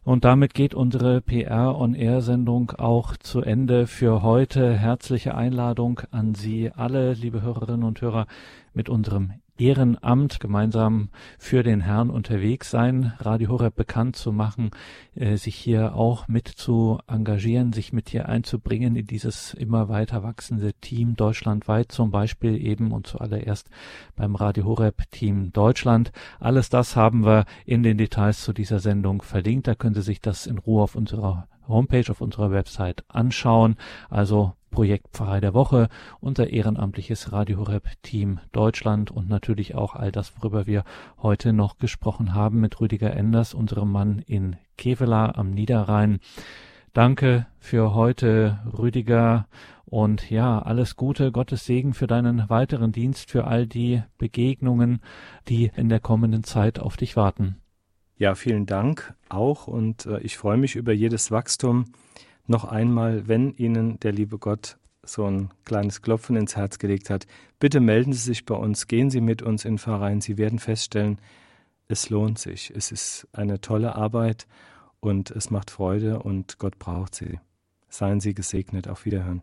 Und damit geht unsere PR on Air Sendung auch zu Ende für heute. Herzliche Einladung an Sie alle, liebe Hörerinnen und Hörer, mit unserem Ehrenamt gemeinsam für den Herrn unterwegs sein, Radio Horeb bekannt zu machen, äh, sich hier auch mit zu engagieren, sich mit hier einzubringen in dieses immer weiter wachsende Team deutschlandweit, zum Beispiel eben und zuallererst beim Radio Horeb Team Deutschland. Alles das haben wir in den Details zu dieser Sendung verlinkt. Da können Sie sich das in Ruhe auf unserer Homepage, auf unserer Website anschauen. Also Projekt Pfarrei der Woche, unser ehrenamtliches Radio Horeb Team Deutschland und natürlich auch all das, worüber wir heute noch gesprochen haben mit Rüdiger Enders, unserem Mann in Kevela am Niederrhein. Danke für heute, Rüdiger. Und ja, alles Gute, Gottes Segen für deinen weiteren Dienst, für all die Begegnungen, die in der kommenden Zeit auf dich warten. Ja, vielen Dank auch und äh, ich freue mich über jedes Wachstum, noch einmal, wenn Ihnen der liebe Gott so ein kleines Klopfen ins Herz gelegt hat. Bitte melden Sie sich bei uns, gehen Sie mit uns in den Verein. Sie werden feststellen, es lohnt sich. Es ist eine tolle Arbeit und es macht Freude und Gott braucht sie. Seien Sie gesegnet. Auf Wiederhören.